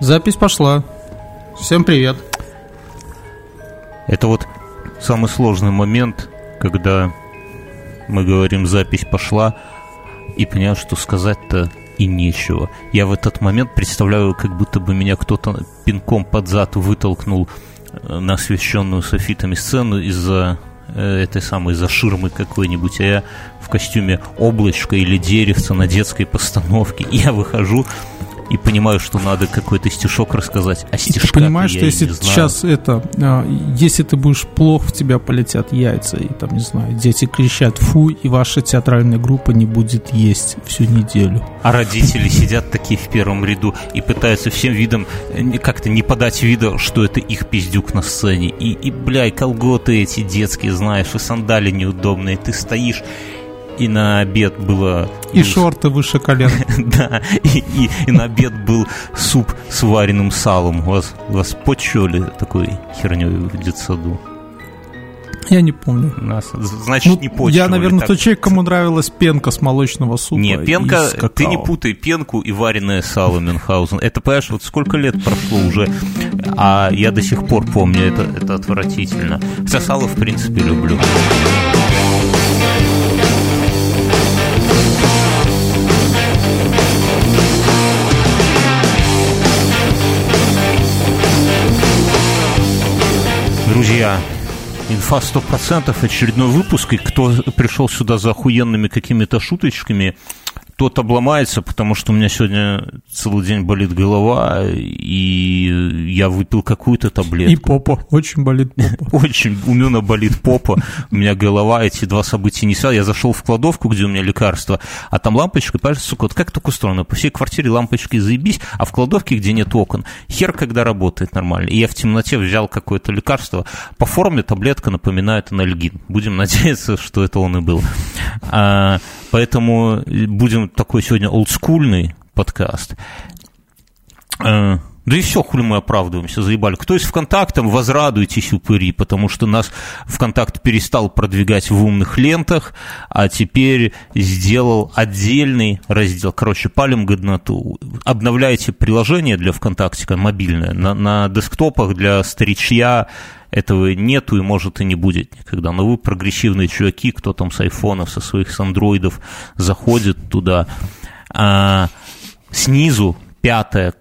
Запись пошла. Всем привет. Это вот самый сложный момент, когда мы говорим «запись пошла», и понимаю, что сказать-то и нечего. Я в этот момент представляю, как будто бы меня кто-то пинком под зад вытолкнул э, на освещенную софитами сцену из-за э, этой самой за ширмы какой-нибудь, а я в костюме облачка или деревца на детской постановке. Я выхожу и понимаю, что надо какой-то стишок рассказать, а стишка Ты понимаешь, что если сейчас это, а, если ты будешь плохо, в тебя полетят яйца, и там, не знаю, дети кричат «фу», и ваша театральная группа не будет есть всю неделю. А родители сидят такие в первом ряду и пытаются всем видом э, как-то не подать вида, что это их пиздюк на сцене. И, и бля, и колготы эти детские, знаешь, и сандали неудобные. Ты стоишь и на обед было... И шорты выше колен. да, и, на обед был суп с вареным салом. Вас, вас почули такой херней в детсаду? Я не помню. Нас, значит, ну, не почивали. Я, наверное, тот человек, кому нравилась пенка с молочного супа. Не, пенка, ты не путай пенку и вареное сало Мюнхгаузен. Это, понимаешь, вот сколько лет прошло уже, а я до сих пор помню, это, это отвратительно. Хотя сало, в принципе, люблю. Друзья, инфа 100%, очередной выпуск, и кто пришел сюда за охуенными какими-то шуточками, тот обломается, потому что у меня сегодня целый день болит голова, и я выпил какую-то таблетку. И попа, очень болит попа. Очень, у Мюна болит попа, у меня голова, эти два события не связаны. Я зашел в кладовку, где у меня лекарства, а там лампочка, понимаешь, сука, вот как так устроено? По всей квартире лампочки заебись, а в кладовке, где нет окон, хер когда работает нормально. И я в темноте взял какое-то лекарство. По форме таблетка напоминает анальгин. Будем надеяться, что это он и был. А, поэтому будем такой сегодня олдскульный подкаст. Э, да и все, хули мы оправдываемся, заебали. Кто из ВКонтактом, возрадуйтесь, упыри, потому что нас ВКонтакт перестал продвигать в умных лентах, а теперь сделал отдельный раздел. Короче, палим годноту. Обновляйте приложение для ВКонтакте, мобильное, на, на десктопах для старичья, этого нету и может и не будет никогда. Но вы прогрессивные чуваки, кто там с айфонов, со своих с андроидов заходит туда. А, снизу пятая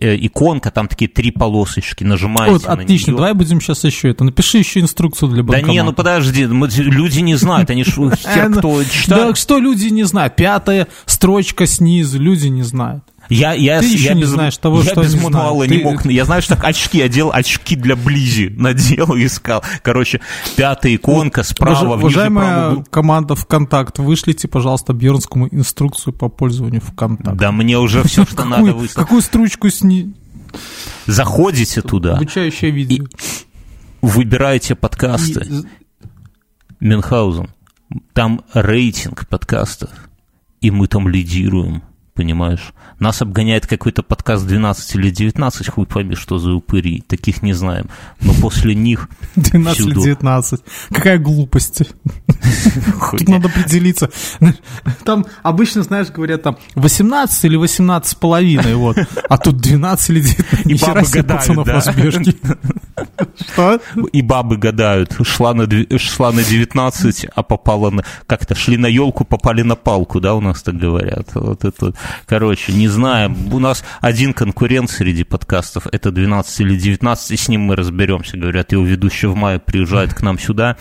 иконка, там такие три полосочки, нажимаете вот, на отлично, нее. давай будем сейчас еще это. Напиши еще инструкцию для банкомата. Да не, ну подожди, люди не знают, они хер кто читает. Да что люди не знают? Пятая строчка снизу, люди не знают. Я, я, ты еще я не без, знаешь того, я что без не мануала знаю. не мог. Я знаю, что так очки одел, очки для близи надел и искал. Короче, пятая иконка справа, Уваж, Уважаемая вниз, команда ВКонтакт, вышлите, пожалуйста, Бьернскому инструкцию по пользованию ВКонтакт. Да мне уже все, что надо выслать. Какую стручку сни... Заходите туда. Обучающее видео. Выбираете подкасты. Мюнхгаузен. Там рейтинг подкастов. И мы там лидируем понимаешь? Нас обгоняет какой-то подкаст 12 или 19, хуй пойми, что за упыри, таких не знаем. Но после них 12 всюду... или 19, какая глупость. Тут надо определиться. Там обычно, знаешь, говорят там 18 или 18 с половиной, вот. А тут 12 или 19. И бабы гадают, да. Что? И бабы гадают. Шла на, шла на 19, а попала на... Как-то шли на елку, попали на палку, да, у нас так говорят. Вот это Короче, не знаю. У нас один конкурент среди подкастов, это 12 или 19, и с ним мы разберемся. Говорят, его ведущий в мае приезжает к нам сюда,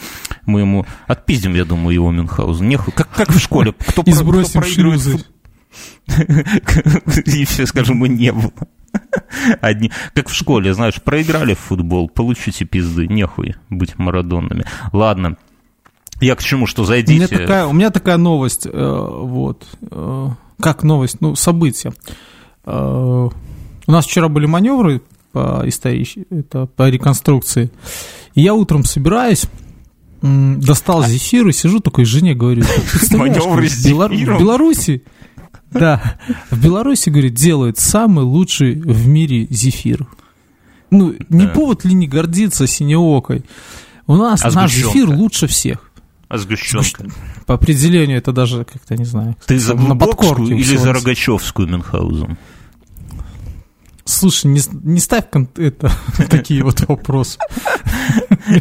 мы ему отпиздим, я думаю, его Мюнхгаузен. Нехуй. Как, как в школе. Кто, и сбросим кто проигрывает... И все скажем, не было. Одни, как в школе, знаешь, проиграли в футбол, получите пизды, нехуй быть марадонными. Ладно, я к чему, что зайдите. У меня такая, у меня такая новость, э, вот, э, как новость, ну, событие. Э, у нас вчера были маневры по истории, это по реконструкции. И я утром собираюсь, достал зефир и сижу такой жене говорю, маневры с Белор... в Беларуси, да, в Беларуси, говорит, делают самый лучший в мире зефир. Ну, не повод ли не гордиться синеокой? У нас а наш зефир лучше всех. Сгущенка? По определению это даже как-то, не знаю. Ты за подкорке или за Рогачевскую Мюнхгаузен? Слушай, не, не ставь это, такие вот вопросы.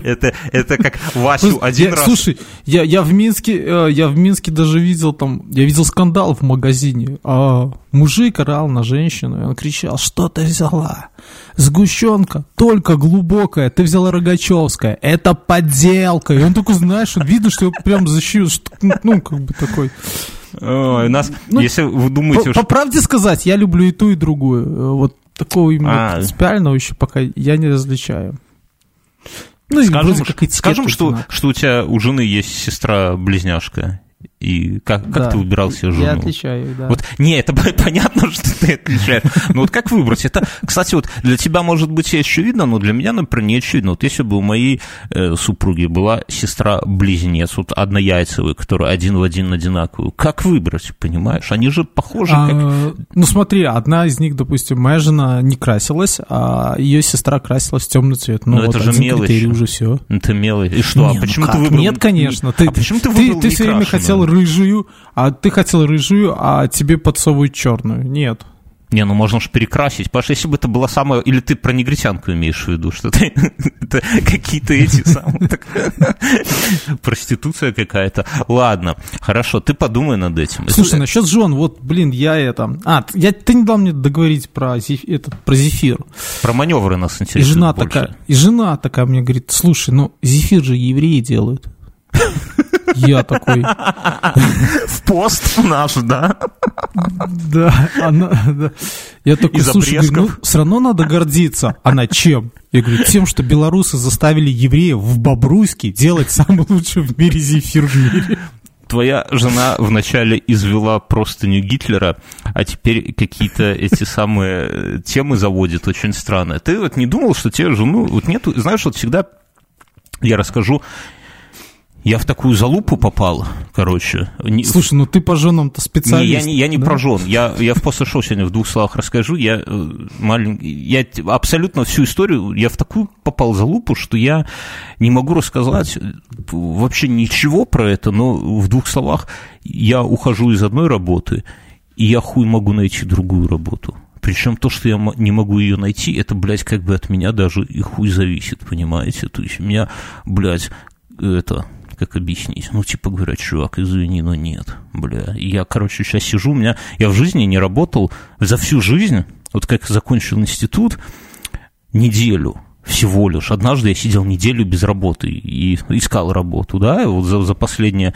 Это, это как Васю один я, раз... Слушай, я, я, в Минске, э, я в Минске даже видел там, я видел скандал в магазине. А мужик орал на женщину, и он кричал, что ты взяла? Сгущенка, только глубокая, ты взяла Рогачевская, это подделка. И он только, знаешь, видно, что его прям защищает, ну, как бы такой... Ой, нас, ну, если вы думаете... По, что... по правде сказать, я люблю и ту, и другую. Э, вот такого именно а, принципиального еще пока я не различаю. Ну, скажем, скажем что, что у тебя у жены есть сестра-близняшка. И как, как да, ты выбирал себе жену? Я отличаю, да. Вот, не, это понятно, что ты отличаешь. Но вот как выбрать? Это, кстати, вот для тебя, может быть, очевидно, но для меня, например, не очевидно. Вот если бы у моей э, супруги была сестра-близнец, вот однояйцевая, которая один в один одинаковую, как выбрать, понимаешь? Они же похожи а, как... Ну, смотри, одна из них, допустим, моя жена не красилась, а ее сестра красилась в темный цвет. Ну, но вот это же мелочь. уже все. Это мелочь. И что? А не, а почему ну ты выбрал? Нет, конечно. Ты, а почему ты выбрал ты, ты все время хотел рыжую, а ты хотел рыжую, а тебе подсовывают черную. Нет. Не, ну можно же перекрасить. Паша, если бы это была самая... Или ты про негритянку имеешь в виду, что ты... это какие-то эти самые... Проституция какая-то. Ладно, хорошо, ты подумай над этим. Слушай, насчет жен, вот, блин, я это... А, я, ты не дал мне договорить про, это, про зефир. Про маневры нас интересует и жена больше. Такая, и жена такая мне говорит, слушай, ну зефир же евреи делают. Я такой... В пост наш, да? Да, она... Да. Я такой, слушай, говорю, ну, все равно надо гордиться. Она чем? Я говорю, тем, что белорусы заставили евреев в Бобруйске делать самый лучший в мире зефир в мире твоя жена вначале извела простыню Гитлера, а теперь какие-то эти самые темы заводит очень странно. Ты вот не думал, что тебе жену... Вот нету... Знаешь, вот всегда я расскажу я в такую залупу попал, короче. Слушай, ну ты по женам-то специалист. Не, я не, я не да? про жен. Я, я в после шоу сегодня в двух словах расскажу. Я, э, маленький, я абсолютно всю историю, я в такую попал залупу, что я не могу рассказать э, вообще ничего про это, но в двух словах я ухожу из одной работы, и я хуй могу найти другую работу. Причем то, что я не могу ее найти, это, блядь, как бы от меня даже и хуй зависит, понимаете? То есть у меня, блядь, это, как объяснить. Ну, типа, говорят, чувак, извини, но нет, бля. Я, короче, сейчас сижу, у меня, я в жизни не работал за всю жизнь, вот как закончил институт, неделю всего лишь. Однажды я сидел неделю без работы и искал работу, да, вот за, за последнее.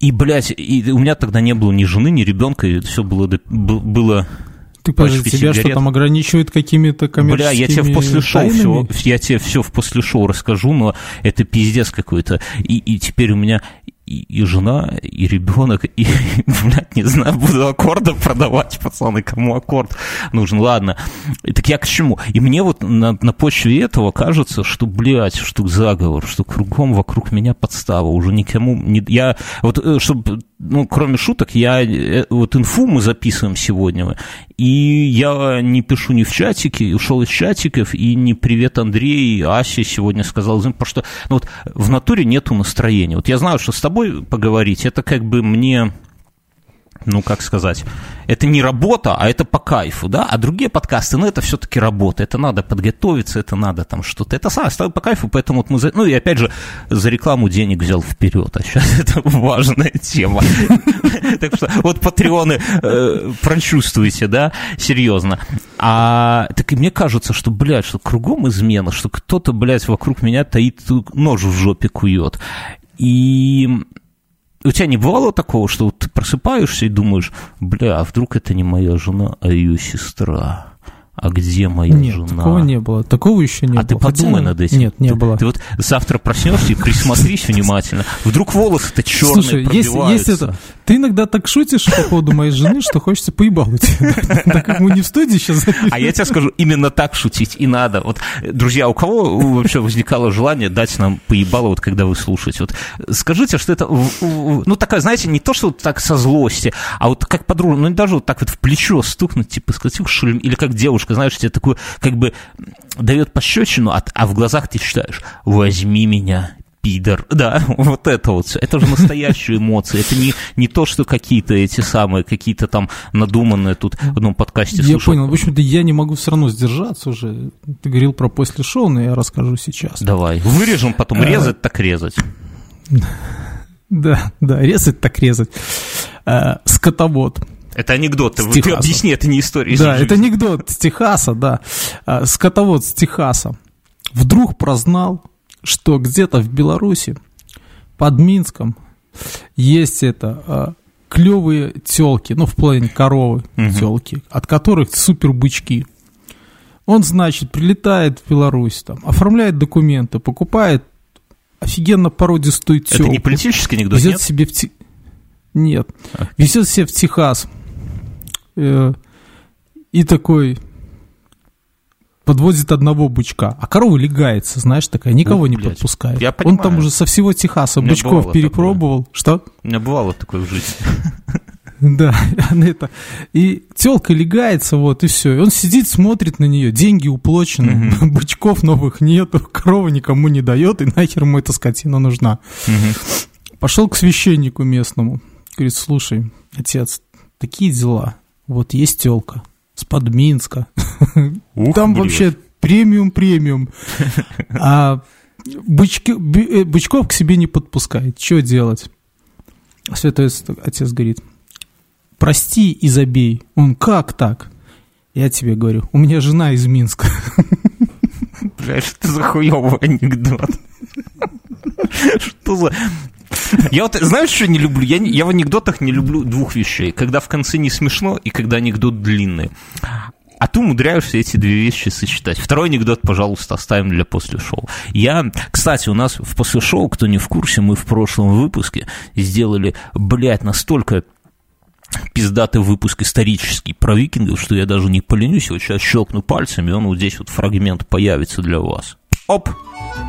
И, блядь, и у меня тогда не было ни жены, ни ребенка, и все было, было ты подожди, тебя сигарет. что там ограничивают какими-то коммерческими Бля, я тебе в после шоу все, я тебе все в после шоу расскажу, но это пиздец какой-то. И, и теперь у меня и, и жена, и ребенок, и, блядь, не знаю, буду аккорды продавать, пацаны, кому аккорд нужен, ладно. И так я к чему? И мне вот на, на почве этого кажется, что, блядь, что заговор, что кругом вокруг меня подстава, уже никому не... Я, вот, э, чтобы, ну, кроме шуток, я, э, вот инфу мы записываем сегодня, и я не пишу ни в чатике, ушел из чатиков, и не привет Андрей, Ася сегодня сказал, потому что, ну, вот в натуре нету настроения. Вот я знаю, что с тобой тобой поговорить, это как бы мне ну, как сказать, это не работа, а это по кайфу, да, а другие подкасты, ну, это все-таки работа, это надо подготовиться, это надо там что-то, это самое стало по кайфу, поэтому вот мы, за... ну, и опять же, за рекламу денег взял вперед, а сейчас это важная тема, так что вот патреоны э, прочувствуйте, да, серьезно, а так и мне кажется, что, блядь, что кругом измена, что кто-то, блядь, вокруг меня таит нож в жопе кует, и у тебя не бывало такого, что вот ты просыпаешься и думаешь, бля, а вдруг это не моя жена, а ее сестра? А где моя Нет, жена? такого не было. Такого еще не а было. А ты подумай Хотя... над этим. Нет, не ты, было. Ты вот завтра проснешься и присмотрись внимательно. Вдруг волосы-то черные Слушай, есть, есть это. Ты иногда так шутишь по поводу моей жены, что хочется поебалить. Так как мы не в студии сейчас А я тебе скажу, именно так шутить и надо. Вот, друзья, у кого вообще возникало желание дать нам поебало, вот когда вы слушаете? Вот скажите, что это, ну, такая, знаете, не то, что так со злости, а вот как подруга, ну, даже вот так вот в плечо стукнуть, типа, сказать, или как девушка, знаешь, тебе такую, как бы, дает пощечину, а, а в глазах ты читаешь, возьми меня, пидор, да, вот это вот, это же настоящие эмоции, это не, не то, что какие-то эти самые, какие-то там надуманные тут в одном подкасте Я слушал. понял, в общем-то, я не могу все равно сдержаться уже, ты говорил про после шоу, но я расскажу сейчас. Давай, вырежем, потом э, резать так резать. Да, да, резать так резать. Э, скотовод. Это анекдот, ты, ты объясни, это не история. Да, это анекдот с Техаса, да. Э, скотовод с Техаса вдруг прознал, что где-то в Беларуси, под Минском, есть это э, клевые телки, ну, в плане коровы угу. телки, от которых супер бычки. Он, значит, прилетает в Беларусь, там, оформляет документы, покупает офигенно породистую тёлку. Это не политический анекдот, везет нет? себе в те... Нет. А. Везет себе в Техас. Э, и такой подвозит одного бычка, а корова легается, знаешь, такая, никого Ух, не блядь. подпускает. Я Он там уже со всего Техаса бычков перепробовал. Такое. Что? У меня бывало такое в жизни. Да, это. И телка легается, вот, и все. И он сидит, смотрит на нее, деньги уплочены, угу. бычков новых нету, корова никому не дает, и нахер ему эта скотина нужна. Угу. Пошел к священнику местному. Говорит, слушай, отец, такие дела. Вот есть телка с Подминска. Ух, Там блин. вообще премиум-премиум. А бычки, э, бычков к себе не подпускает. Что делать? Святой отец говорит, прости и забей. Он, как так? Я тебе говорю, у меня жена из Минска. Бля, что за хуёвый анекдот? Что за... Я вот, знаешь, что не люблю? Я, я в анекдотах не люблю двух вещей. Когда в конце не смешно и когда анекдот длинный. А ты умудряешься эти две вещи сочетать. Второй анекдот, пожалуйста, оставим для после шоу. Я, кстати, у нас в после шоу, кто не в курсе, мы в прошлом выпуске сделали, блядь, настолько пиздатый выпуск исторический про викингов, что я даже не поленюсь, вот сейчас щелкну пальцами, и он вот здесь вот фрагмент появится для вас. Оп! Э,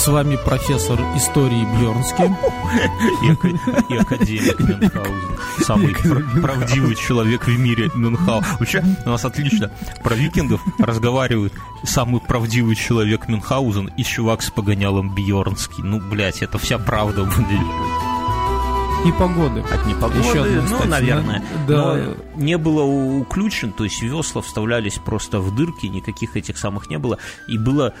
с вами профессор истории Бьернский. И, академик Мюнхгаузен. Самый правдивый человек в мире Мюнхгаузен. Вообще, у нас отлично. Про викингов разговаривают самый правдивый человек Мюнхгаузен и чувак с погонялом Бьернский. Ну, блядь, это вся правда будет. Непогоды. От непогоды, Еще одна, ну, наверное. Да. Но не было уключен, то есть весла вставлялись просто в дырки, никаких этих самых не было. И было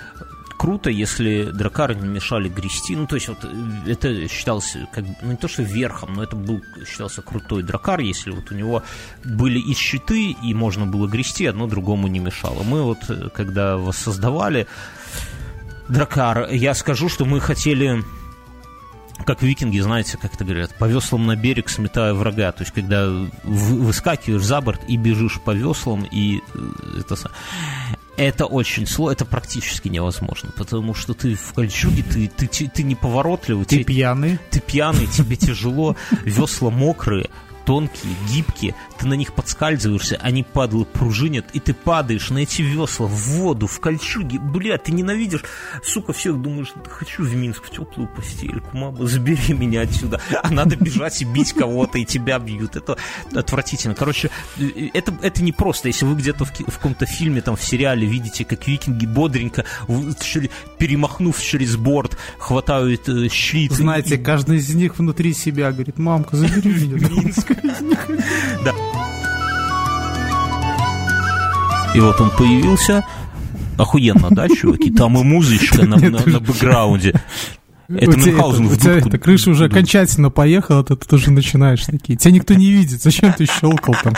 круто, если дракары не мешали грести. Ну, то есть, вот э, это считалось, как, ну, не то, что верхом, но это был, считался крутой дракар, если вот у него были и щиты, и можно было грести, одно другому не мешало. Мы вот, э, когда воссоздавали дракар, я скажу, что мы хотели как викинги, знаете, как это говорят, по веслам на берег сметая врага. То есть, когда выскакиваешь за борт и бежишь по веслам, и э, это это очень сложно, это практически невозможно, потому что ты в кольчуге, ты, ты, ты, ты неповоротливый. Ты тебе, пьяный. Ты пьяный, тебе тяжело, весла мокрые, тонкие, гибкие, ты на них подскальзываешься, они падают, пружинят, и ты падаешь на эти весла в воду, в кольчуге. Бля, ты ненавидишь, сука, всех думаешь, хочу в Минск, в теплую постельку, мама, забери меня отсюда. А надо бежать и бить кого-то, и тебя бьют. Это отвратительно. Короче, это, это не просто. Если вы где-то в, в каком-то фильме, там, в сериале видите, как викинги бодренько, перемахнув через борт, хватают э, щит. Знаете, и... каждый из них внутри себя говорит, мамка, забери меня. Минск. Да. И вот он появился, охуенно, да, чуваки? Там и музычка на, на, на бэкграунде. Это Мюнхгаузен в дудку. Эта крыша уже окончательно поехала, ты тут уже начинаешь такие. Тебя никто не видит, зачем ты щелкал там?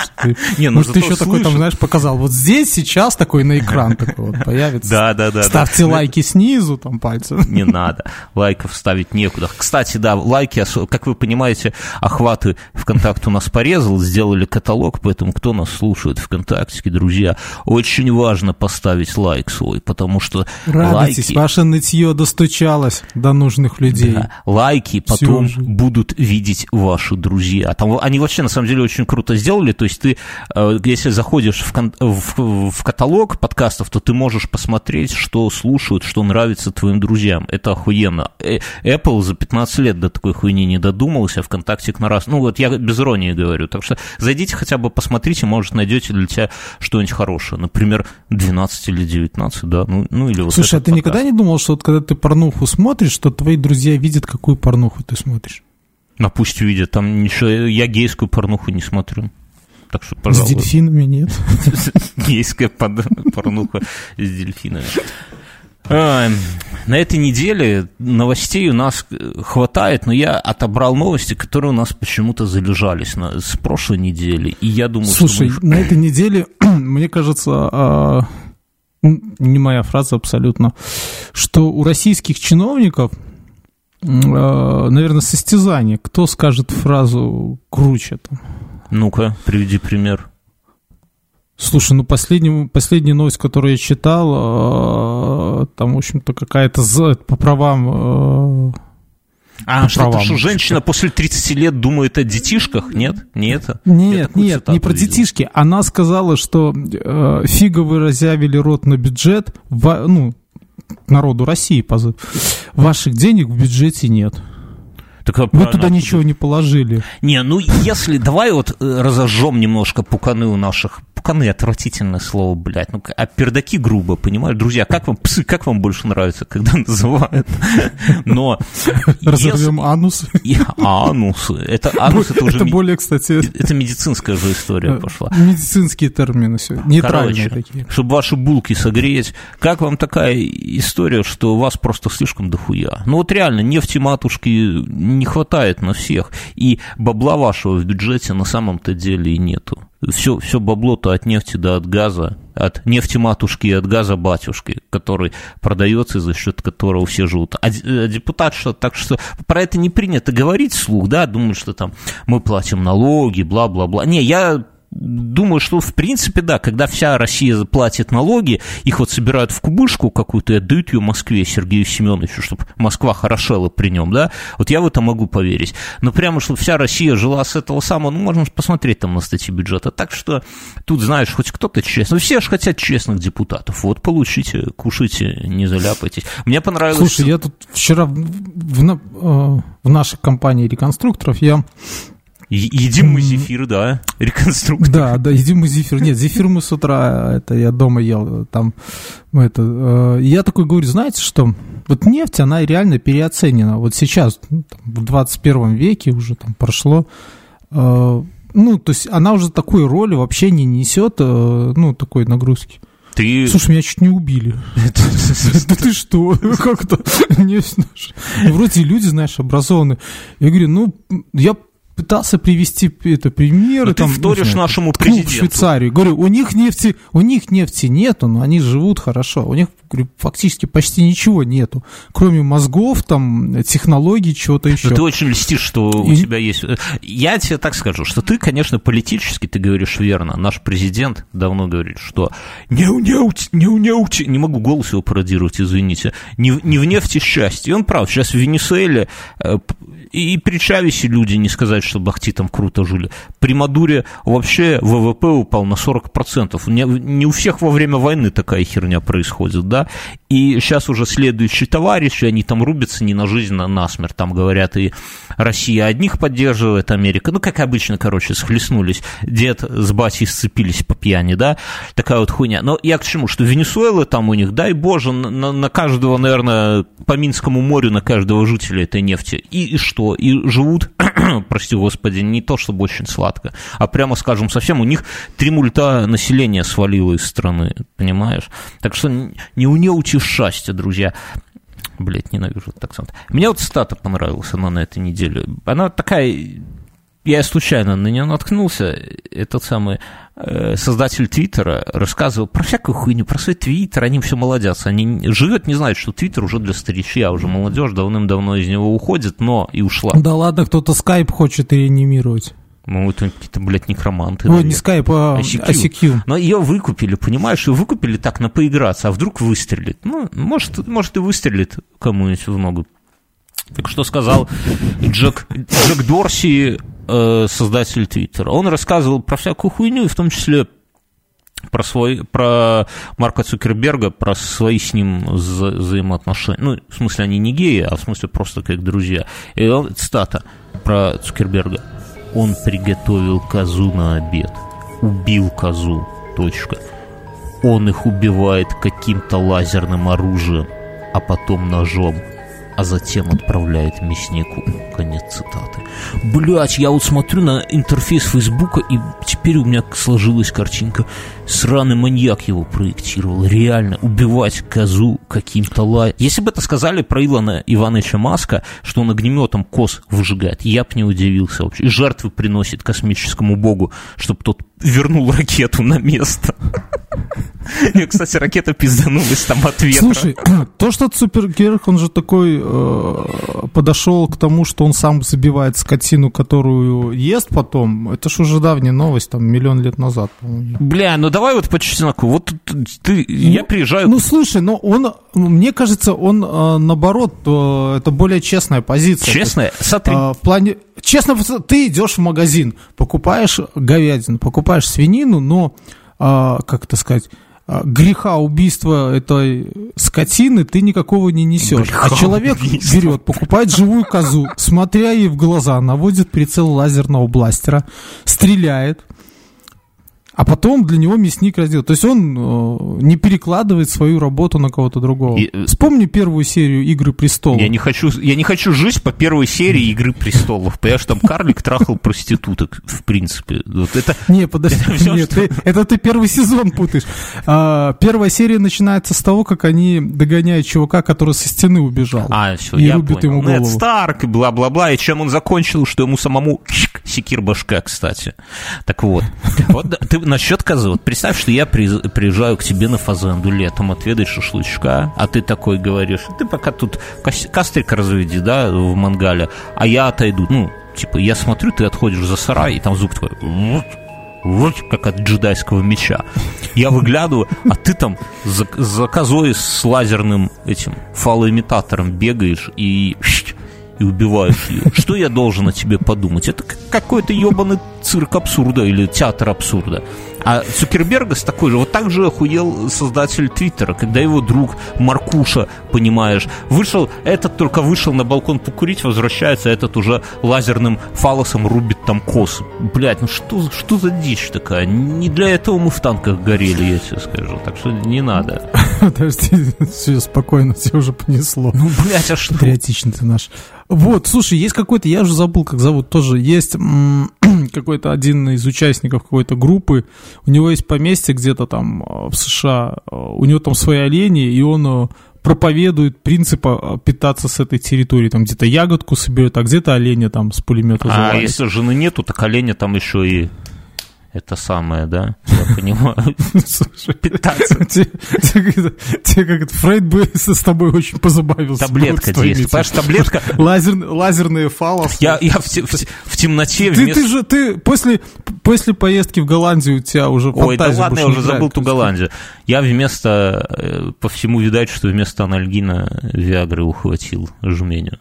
Не, ну Может, ты еще такой там, знаешь, показал. Вот здесь сейчас такой на экран такой вот появится. Да, да, да. Ставьте лайки снизу там пальцем. Не надо. Лайков ставить некуда. Кстати, да, лайки, как вы понимаете, охваты ВКонтакте у нас порезал, сделали каталог, поэтому кто нас слушает ВКонтакте, друзья, очень важно поставить лайк свой, потому что Радуйтесь, лайки... ваше нытье достучалось до нужного нужных людей. Да. Лайки потом Всё будут видеть ваши друзья. Там, они вообще, на самом деле, очень круто сделали. То есть ты, э, если заходишь в, в, в каталог подкастов, то ты можешь посмотреть, что слушают, что нравится твоим друзьям. Это охуенно. Э, Apple за 15 лет до такой хуйни не додумался, ВКонтакте на раз. Ну вот я без иронии говорю. Так что зайдите хотя бы посмотрите, может, найдете для тебя что-нибудь хорошее. Например, 12 или 19, да? Ну, ну или вот Слушай, а ты подкаст. никогда не думал, что вот когда ты порнуху смотришь, что твои друзья видят, какую порнуху ты смотришь? Ну, пусть видят. Там ничего... Я гейскую порнуху не смотрю. Так что, пожалуйста. С дельфинами нет. Гейская порнуха с дельфинами. На этой неделе новостей у нас хватает, но я отобрал новости, которые у нас почему-то залежались на, с прошлой недели. И я думаю, Слушай, что мы... на этой неделе, мне кажется, а, не моя фраза абсолютно, что у российских чиновников, а, наверное, состязание. Кто скажет фразу круче там? Ну-ка, приведи пример. Слушай, ну последнюю, последняя новость, которую я читал, э, там, в общем-то, какая-то по правам... Э, а, что, правам. что женщина после 30 лет думает о детишках? Нет? Не это? Нет, нет, не про видел. детишки. Она сказала, что э, фига вы разъявили рот на бюджет, в, ну, народу России позыв. Ваших денег в бюджете нет. Так, Вы туда ничего не положили. Не, ну если давай вот э, разожжем немножко пуканы у наших пуканы отвратительное слово, блядь. Ну, а пердаки грубо, понимаешь? Друзья, как вам псы, как вам больше нравится, когда называют? Но... Разорвем анус. Анус. Это анус, это уже... Это более, кстати... Это медицинская же история пошла. Медицинские термины все, нейтральные такие. Чтобы ваши булки согреть. Как вам такая история, что вас просто слишком дохуя? Ну вот реально, нефти матушки не хватает на всех. И бабла вашего в бюджете на самом-то деле и нету все, все бабло-то от нефти да от газа, от нефти матушки и от газа батюшки, который продается, за счет которого все живут. А, а депутат что так что про это не принято говорить вслух, да, думают, что там мы платим налоги, бла-бла-бла. Не, я думаю, что в принципе, да, когда вся Россия платит налоги, их вот собирают в кубышку какую-то и отдают ее Москве, Сергею Семеновичу, чтобы Москва хорошела при нем, да, вот я в это могу поверить. Но прямо, чтобы вся Россия жила с этого самого, ну, можно посмотреть там на статьи бюджета. Так что тут, знаешь, хоть кто-то честный, все же хотят честных депутатов. Вот, получите, кушайте, не заляпайтесь. Мне понравилось... Слушай, я тут вчера в, в, э, в нашей компании реконструкторов я Едим мы зефир, да, реконструктор. Да, да, едим мы зефир. Нет, зефир мы с утра, это я дома ел, там, это, э, я такой говорю, знаете что, вот нефть, она реально переоценена. Вот сейчас, ну, в 21 веке уже там прошло, э, ну, то есть она уже такой роли вообще не несет, э, ну, такой нагрузки. Ты... Слушай, меня чуть не убили. Да ты что? Как-то Вроде люди, знаешь, образованные. Я говорю, ну, я пытался привести это примеры. Но ты там, вторишь знаю, нашему президенту. В Швейцарии. Говорю, у них нефти, у них нефти нету, но они живут хорошо. У них говорю, фактически почти ничего нету, кроме мозгов, там, технологий, чего-то еще. Но ты очень льстишь, что И... у тебя есть... Я тебе так скажу, что ты, конечно, политически, ты говоришь верно. Наш президент давно говорит, что не унеути, не унеути, не могу голос его пародировать, извините, не, не в нефти счастье. И он прав, сейчас в Венесуэле э, и при Чавесе люди, не сказать, что Бахти там круто жили. При Мадуре вообще ВВП упал на 40%. Не, не у всех во время войны такая херня происходит, да? И сейчас уже следующий товарищ, и они там рубятся не на жизнь, а на смерть. Там говорят, и Россия одних поддерживает, Америка. Ну, как обычно, короче, схлестнулись. Дед с батей сцепились по пьяни, да? Такая вот хуйня. Но я к чему? Что Венесуэла там у них, дай боже, на, на каждого, наверное, по Минскому морю, на каждого жителя этой нефти. И, и что? и живут, прости господи, не то чтобы очень сладко, а прямо скажем совсем, у них три мульта населения свалило из страны, понимаешь? Так что не у неучишь счастья, друзья. Блять, ненавижу этот акцент. Мне вот стата понравилась, она на этой неделе. Она такая я случайно на нее наткнулся, этот самый э, создатель Твиттера рассказывал про всякую хуйню, про свой Твиттер, они все молодятся, они живет, не знают, что Твиттер уже для старичья, уже молодежь давным-давно из него уходит, но и ушла. Да ладно, кто-то скайп хочет реанимировать. Ну, это какие-то, блядь, некроманты. Ну, не скайп, а ICQ. ICQ. Но ее выкупили, понимаешь, ее выкупили так на поиграться, а вдруг выстрелит. Ну, может, может и выстрелит кому-нибудь в ногу. Так что сказал Джек, Джек Дорси, э, создатель Твиттера? Он рассказывал про всякую хуйню, и в том числе про, свой, про Марка Цукерберга, про свои с ним вза взаимоотношения. Ну, в смысле, они не геи, а в смысле просто как друзья. И он, цитата про Цукерберга. Он приготовил козу на обед. Убил козу. Точка. Он их убивает каким-то лазерным оружием, а потом ножом а затем отправляет мяснику. Конец цитаты. Блять, я вот смотрю на интерфейс Фейсбука, и теперь у меня сложилась картинка. Сраный маньяк его проектировал. Реально, убивать козу каким-то лай. Если бы это сказали про Илона Ивановича Маска, что он огнеметом коз выжигает, я бы не удивился вообще. И жертвы приносит космическому богу, чтобы тот вернул ракету на место. Мне, кстати, ракета пизданулась там от ветра. Слушай, то, что Супергерх, он же такой э, подошел к тому, что он сам забивает скотину, которую ест потом, это ж уже давняя новость, там, миллион лет назад. Бля, ну давай вот по чесноку. Вот ты, ну, я приезжаю... Ну, слушай, но он, мне кажется, он, э, наоборот, э, это более честная позиция. Честная? Есть, Смотри. Э, в плане... Честно, ты идешь в магазин, покупаешь говядину, покупаешь свинину, но, э, как это сказать а, греха убийства этой скотины ты никакого не несешь. Греха а человек убийства. берет, покупает живую козу, смотря ей в глаза, наводит прицел лазерного бластера, стреляет, а потом для него мясник раздел. То есть он э, не перекладывает свою работу на кого-то другого. И, э, Вспомни первую серию Игры престолов. Я не хочу, я не хочу жить по первой серии Игры престолов. Понимаешь, там карлик трахал проституток, в принципе. Вот это, не, подожди, это, все, нет, что... ты, это ты первый сезон путаешь. А, первая серия начинается с того, как они догоняют чувака, который со стены убежал. А, все, и я рубит понял. ему голову. Нед Старк, бла-бла-бла. И чем он закончил, что ему самому секир башка, кстати. Так вот. Вот ты насчет козы. Вот представь, что я приезжаю к тебе на фазенду летом отведать шашлычка, а ты такой говоришь, ты пока тут кастрик разведи, да, в мангале, а я отойду. Ну, типа, я смотрю, ты отходишь за сарай, и там звук вот, вот, как от джедайского меча. Я выглядываю, а ты там за, за козой с лазерным этим фалоимитатором бегаешь и и убиваешь ее. Что я должен о тебе подумать? Это какой-то ебаный цирк абсурда или театр абсурда. А Цукерберга с такой же, вот так же охуел создатель Твиттера, когда его друг Маркуша, понимаешь, вышел, этот только вышел на балкон покурить, возвращается, этот уже лазерным фалосом рубит там косы. Блять, ну что, что за дичь такая? Не для этого мы в танках горели, я тебе скажу, так что не надо. Подожди, все спокойно, все уже понесло. Ну, блядь, а что? Патриотичный ты наш. Вот, слушай, есть какой-то, я уже забыл, как зовут, тоже есть какой-то один из участников какой-то группы, у него есть поместье где-то там э, в США, э, у него там свои олени, и он э, проповедует принцип питаться с этой территории, там где-то ягодку соберет, а где-то оленя там с пулемета А завалит. если жены нету, так оленя там еще и это самое, да? Я понимаю. Питаться. Тебе как это, Фрейд бы с тобой очень позабавился. Таблетка действует. Понимаешь, таблетка... Лазерные фалосы. Я в темноте Ты же, ты после поездки в Голландию у тебя уже Ой, да ладно, я уже забыл ту Голландию. Я вместо, э, по всему видать, что вместо анальгина Виагры ухватил жменю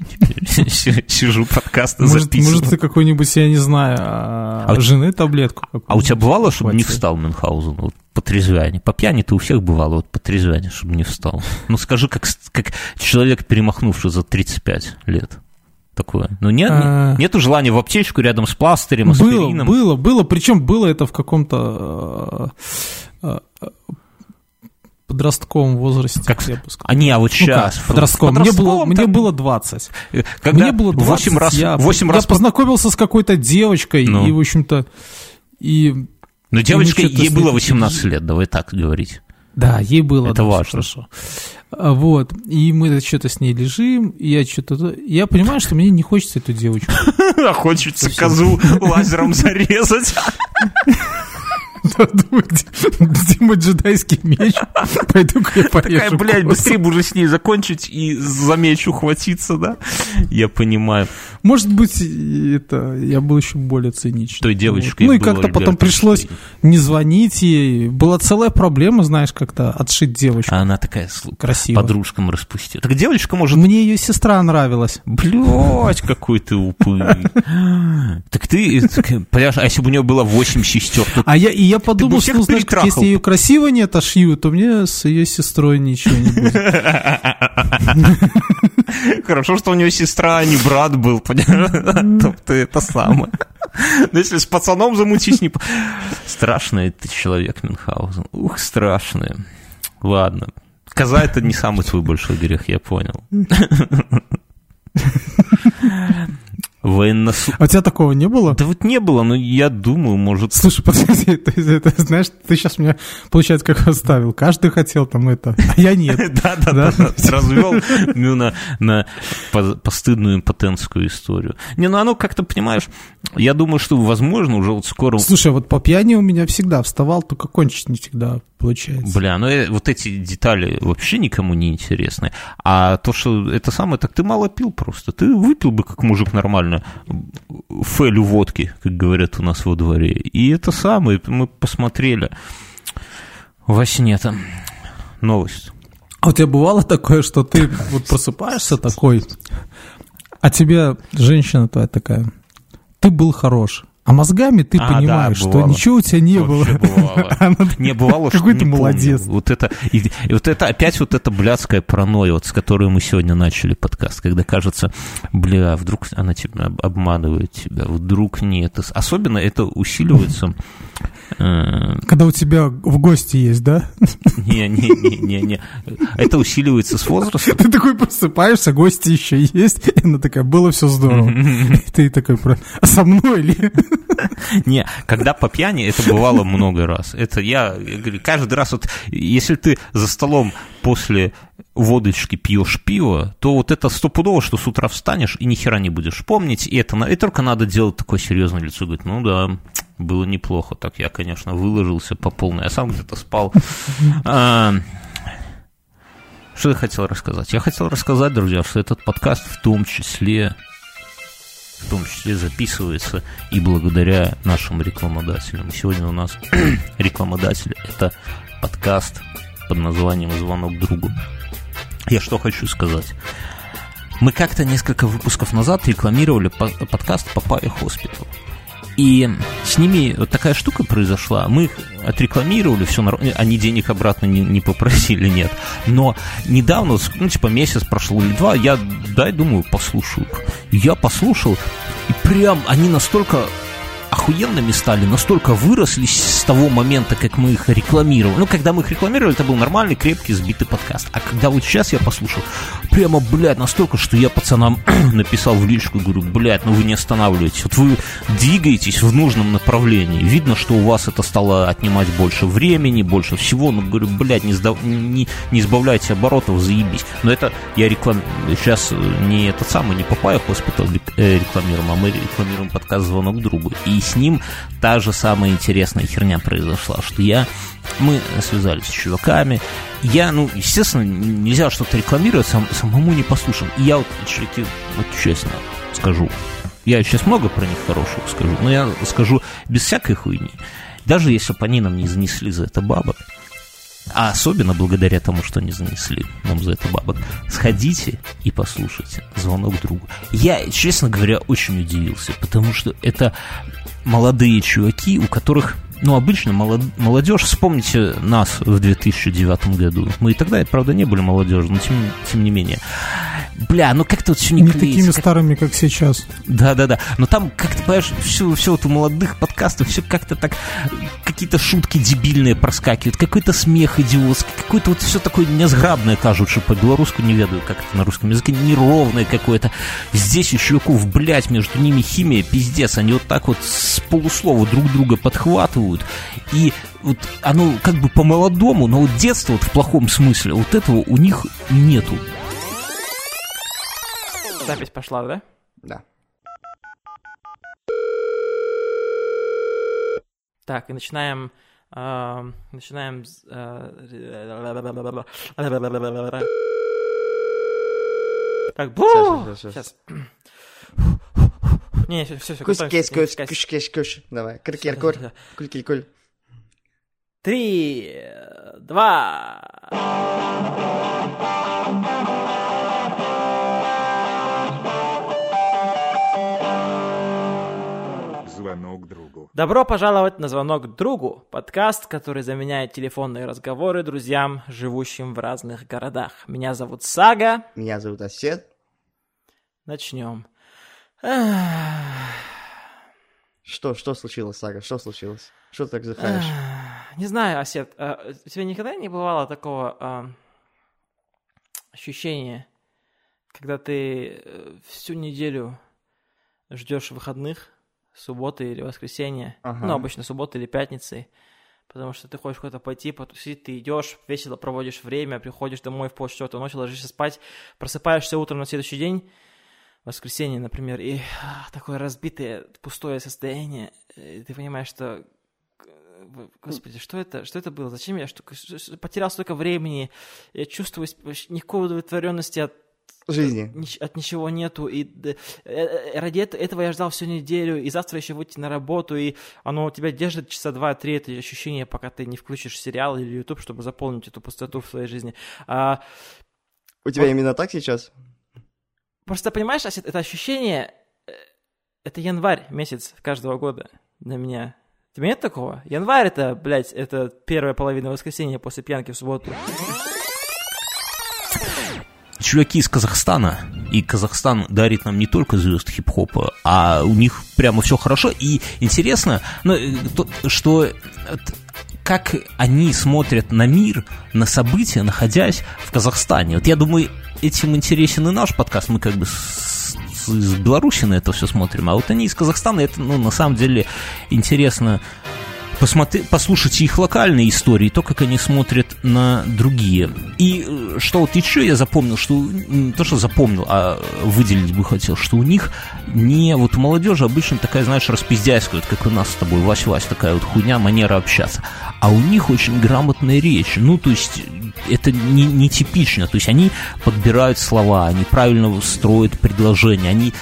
сижу подкасты может, записываю. Может, ты какой-нибудь, я не знаю, а, а жены таблетку А у тебя бывало, чтобы не встал Мюнхгаузен? Вот по трезвяне. По пьяни-то у всех бывало, вот по трезвяне, чтобы не встал. Ну, скажи, как, как человек, перемахнувший за 35 лет такое. Ну, нет, а... нету желания в аптечку рядом с пластырем, аспирином. Было, было, было. Причем было это в каком-то подростковом возрасте. Как, я бы сказал. А не, а вот сейчас. Ну, как, подростковом. Мне было, мне было 20. Когда мне было 20, 8 раз, я, 8 раз я познакомился с какой-то девочкой, ну. и, в общем-то, и... Ну, девочка, ей было 18 лет, давай так говорить. Да, ей было. Это да, важно. Хорошо. А, вот. И мы что-то с ней лежим, и я что-то... Я понимаю, что мне не хочется эту девочку. А хочется козу лазером зарезать. Подумай, где, где мой джедайский меч? Пойду-ка я порежу. Такая, блядь, быстрее бы уже с ней закончить и за меч ухватиться, да? Я понимаю. Может быть, это я был еще более циничен. Той девочкой. Ну и как-то потом пришлось не звонить ей. Была целая проблема, знаешь, как-то отшить девочку. А она такая Красиво. подружкам распустила. Так девочка может... Мне ее сестра нравилась. Блять, какой ты упырь. Так ты, а если бы у нее было 8 сестер, А я, и я подумал, что, знаешь, как если ее красиво не отошью, то мне с ее сестрой ничего не будет. Хорошо, что у нее сестра, а не брат был, понимаешь? Тобто это самое. Но если с пацаном замутить, не... Страшный ты человек, Мюнхгаузен. Ух, страшный. Ладно. Коза это не самый твой большой грех, я понял. Военносу... А у тебя такого не было? Да вот не было, но я думаю, может... Слушай, подожди, ты, это, знаешь, ты сейчас меня, получается, как оставил. Каждый хотел там это, а я нет. Да, да, да, да. Развел Мюна на по- постыдную импотентскую историю. Не, ну оно как-то, понимаешь, я думаю, что, возможно, уже вот скоро... Слушай, вот по пьяни у меня всегда вставал, только кончить не всегда получается. Бля, ну э, вот эти детали вообще никому не интересны. А то, что это самое, так ты мало пил просто. Ты выпил бы, как мужик, нормально фелю водки, как говорят у нас во дворе. И это самое, мы посмотрели во сне там новость. А у тебя бывало такое, что ты вот просыпаешься такой, а тебе женщина твоя такая, ты был хорош, а мозгами ты А, да, понимаешь, что бывало. ничего у тебя не Вообще было. бывало. Она Не бывало, что Какой ты помню. молодец. Вот это, и, и вот это опять вот эта блядская паранойя, вот с которой мы сегодня начали подкаст, когда кажется, бля, вдруг она тебя об- обманывает тебя, вдруг нет. Особенно это усиливается. Э, Когда у тебя в гости есть, да? Не, не, не, не, не. Это усиливается с возрастом. Ты такой просыпаешься, гости еще есть, и она такая, было все здорово. И ты такой, а со мной ли? Не, когда по пьяни, это бывало много раз. Это я, я говорю, каждый раз, вот, если ты за столом после водочки пьешь пиво, то вот это стопудово, что с утра встанешь и ни хера не будешь помнить, и это и только надо делать такое серьезное лицо, говорит, ну да, было неплохо, так я, конечно, выложился по полной, я сам где-то спал. А, Что я хотел рассказать? Я хотел рассказать, друзья, что этот подкаст в том числе в том числе записывается и благодаря нашим рекламодателям. Сегодня у нас рекламодатель – это подкаст под названием «Звонок другу». Я что хочу сказать. Мы как-то несколько выпусков назад рекламировали по- подкаст «Papaya Hospital». И с ними вот такая штука произошла. Мы их отрекламировали, все. Они денег обратно не, не попросили, нет. Но недавно, ну, типа месяц прошел или два, я, дай, думаю, послушаю. Я послушал, и прям они настолько охуенными стали, настолько выросли того момента, как мы их рекламировали. Ну, когда мы их рекламировали, это был нормальный, крепкий, сбитый подкаст. А когда вот сейчас я послушал, прямо, блядь, настолько, что я пацанам написал в личку, говорю, блядь, ну вы не останавливаетесь. Вот вы двигаетесь в нужном направлении. Видно, что у вас это стало отнимать больше времени, больше всего. Ну, говорю, блядь, не, сдав- не, не избавляйте оборотов, заебись. Но это я реклам... сейчас не этот самый, не Papaya Hospital рек- э, рекламируем, а мы рекламируем подкаст «Звонок другу». И с ним та же самая интересная херня произошла, что я... Мы связались с чуваками, я, ну, естественно, нельзя что-то рекламировать, сам, самому не послушам. И я вот, вот честно скажу, я сейчас много про них хорошего скажу, но я скажу без всякой хуйни. Даже если бы они нам не занесли за это бабок, а особенно благодаря тому, что они занесли нам за это бабок, сходите и послушайте звонок другу. Я, честно говоря, очень удивился, потому что это молодые чуваки, у которых ну, обычно молод- молодежь, вспомните нас в 2009 году. Мы и тогда, правда, не были молодежью, но тем, тем не менее. Бля, ну как-то вот все не, Не клеится, такими как- старыми, как сейчас. да, да, да. Но там как-то, понимаешь, все, все вот у молодых подкастов, все как-то так, какие-то шутки дебильные проскакивают, какой-то смех идиотский, какое-то вот все такое незграбное кажется, по-белорусски не ведаю, как это на русском языке, неровное какое-то. Здесь у чуваков, блядь, между ними химия, пиздец, они вот так вот с полуслова друг друга подхватывают, и вот оно как бы по-молодому, но вот детство вот в плохом смысле, вот этого у них нету. Запись пошла, да? Да. Так, и начинаем А, начинаем а, Так, бу! Сейчас, сейчас, Сейчас. Не, все, все, все. Кусь, кесь, кусь, куш, кеш, куш. Давай. Крикер, кур. Кульки, куль. Три, два. Звонок другу. Добро пожаловать на звонок другу, подкаст, который заменяет телефонные разговоры друзьям, живущим в разных городах. Меня зовут Сага. Меня зовут Осет. Начнем. Что, что случилось, Сага? Что случилось? Что ты так захаешь? Не знаю, Осет, а у тебя никогда не бывало такого а, ощущения, когда ты э, всю неделю ждешь выходных, субботы или воскресенья, Ага. ну, обычно субботы или пятницы, потому что ты хочешь куда-то пойти, потусить, ты идешь, весело проводишь время, приходишь домой в полчетвертого ночи, ложишься спать, просыпаешься утром на следующий день, воскресенье, например, и а, такое разбитое, пустое состояние, и ты понимаешь, что э, Господи, что это, что это было? Зачем я что, потерял столько времени? Я чувствую никакой удовлетворенности от, Жизни. от ничего нету. И э, э, ради эт- этого я ждал всю неделю, и завтра еще выйти на работу, и оно тебя держит часа два-три, это ощущение, пока ты не включишь сериал или YouTube, чтобы заполнить эту пустоту в своей жизни. А, У тебя Вот. именно так сейчас? Просто понимаешь, это ощущение, э, это январь месяц каждого года для меня. Тебе нет такого? Январь это, блядь, это первая половина воскресенья после пьянки в субботу. чуваки из Казахстана, и Казахстан дарит нам не только звезд хип-хопа, а у них прямо все хорошо. И интересно, ну, э, то, что э, как они смотрят на мир, на события, находясь в Казахстане. Вот я думаю, этим интересен и наш подкаст. Мы как бы с, с- из Беларуси на это все смотрим, а вот они из Казахстана, это, ну, на самом деле интересно посмотри, послушайте их локальные истории, то, как они смотрят на другие. И э, что вот еще я запомнил, что не то, что запомнил, а выделить бы хотел, что у них не вот у молодежи обычно такая, знаешь, распиздяйская, как у нас с тобой, Вась-Вась, такая вот хуйня, манера общаться. А у них очень грамотная речь. Ну, то есть это не, не типично. То есть они подбирают слова, они правильно строят предложения, они,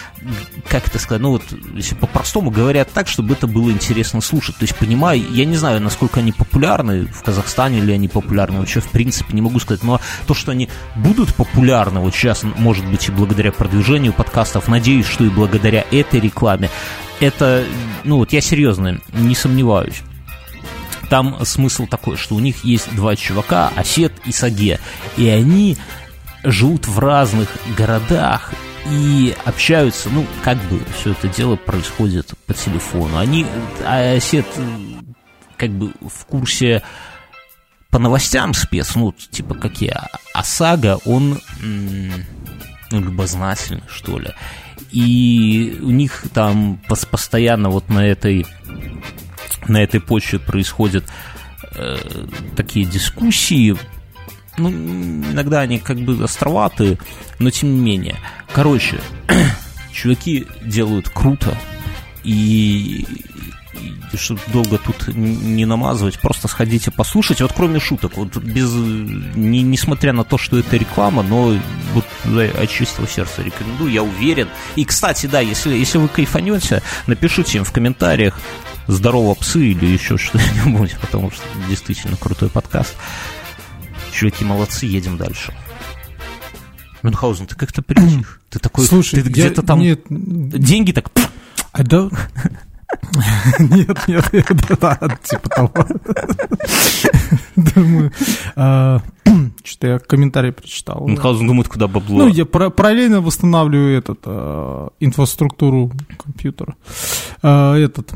как это сказать, ну вот, если по-простому говорят так, чтобы это было интересно слушать. То есть, понимаю, я не знаю, насколько они популярны в Казахстане или они популярны вообще, в принципе, не могу сказать, но то, что они будут популярны, вот сейчас, может быть, и благодаря продвижению подкастов, надеюсь, что и благодаря этой рекламе, это, ну вот я серьезно не сомневаюсь. Там смысл такой, что у них есть два чувака, Осет и Саге, и они живут в разных городах и общаются, ну, как бы все это дело происходит по телефону. Они, а Осет э, как бы в курсе по новостям спец, ну, типа какие, а Сага, он, ну, любознательный, что ли. И у них там пос- постоянно вот на этой на этой почве происходят э, такие дискуссии. Ну, иногда они как бы островатые, но тем не менее. Короче, чуваки делают круто, и, и чтобы долго тут не намазывать, просто сходите послушайте. Вот кроме шуток, вот без, не, несмотря на то, что это реклама, но вот да, от чистого сердца рекомендую, я уверен. И, кстати, да, если, если вы кайфанете, напишите им в комментариях здорово псы или еще что-нибудь, потому что действительно крутой подкаст. Чуваки молодцы, едем дальше. Мюнхгаузен, ты как-то притих. Ты такой, Слушай, ты где-то там Нет, деньги так а да... Нет, нет, нет, да, типа того. Думаю, а, что-то я комментарий прочитал. Мюнхгаузен думает, куда бабло. Ну, я пара- параллельно восстанавливаю этот, а, инфраструктуру компьютера. А, Этот,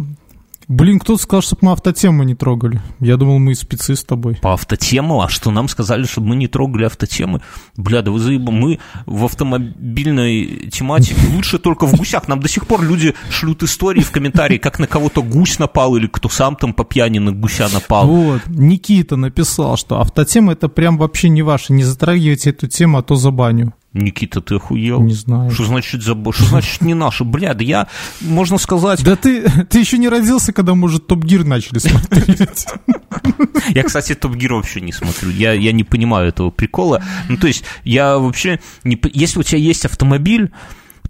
блин, кто-то сказал, чтобы мы автотему не трогали. Я думал, мы спецы с тобой. По автотему, а что нам сказали, чтобы мы не трогали автотемы? Бля, да вы заеба, мы в автомобильной тематике лучше только в гусях. Нам до сих пор люди шлют истории в комментарии, как на кого-то гусь напал, или кто сам там по пьяни на гуся напал. Вот, Никита написал, что автотема это прям вообще не ваше, не затрагивайте эту тему, а то забаню. Никита, ты охуел? Не знаю. Что значит, забо... что значит не наши? Бля, да я, можно сказать... Да ты, ты еще не родился, когда, может, Топ Гир начали смотреть. Я, кстати, Топ Гир вообще не смотрю. Я, я не понимаю этого прикола. Ну, то есть, я вообще... Не... Если у тебя есть автомобиль,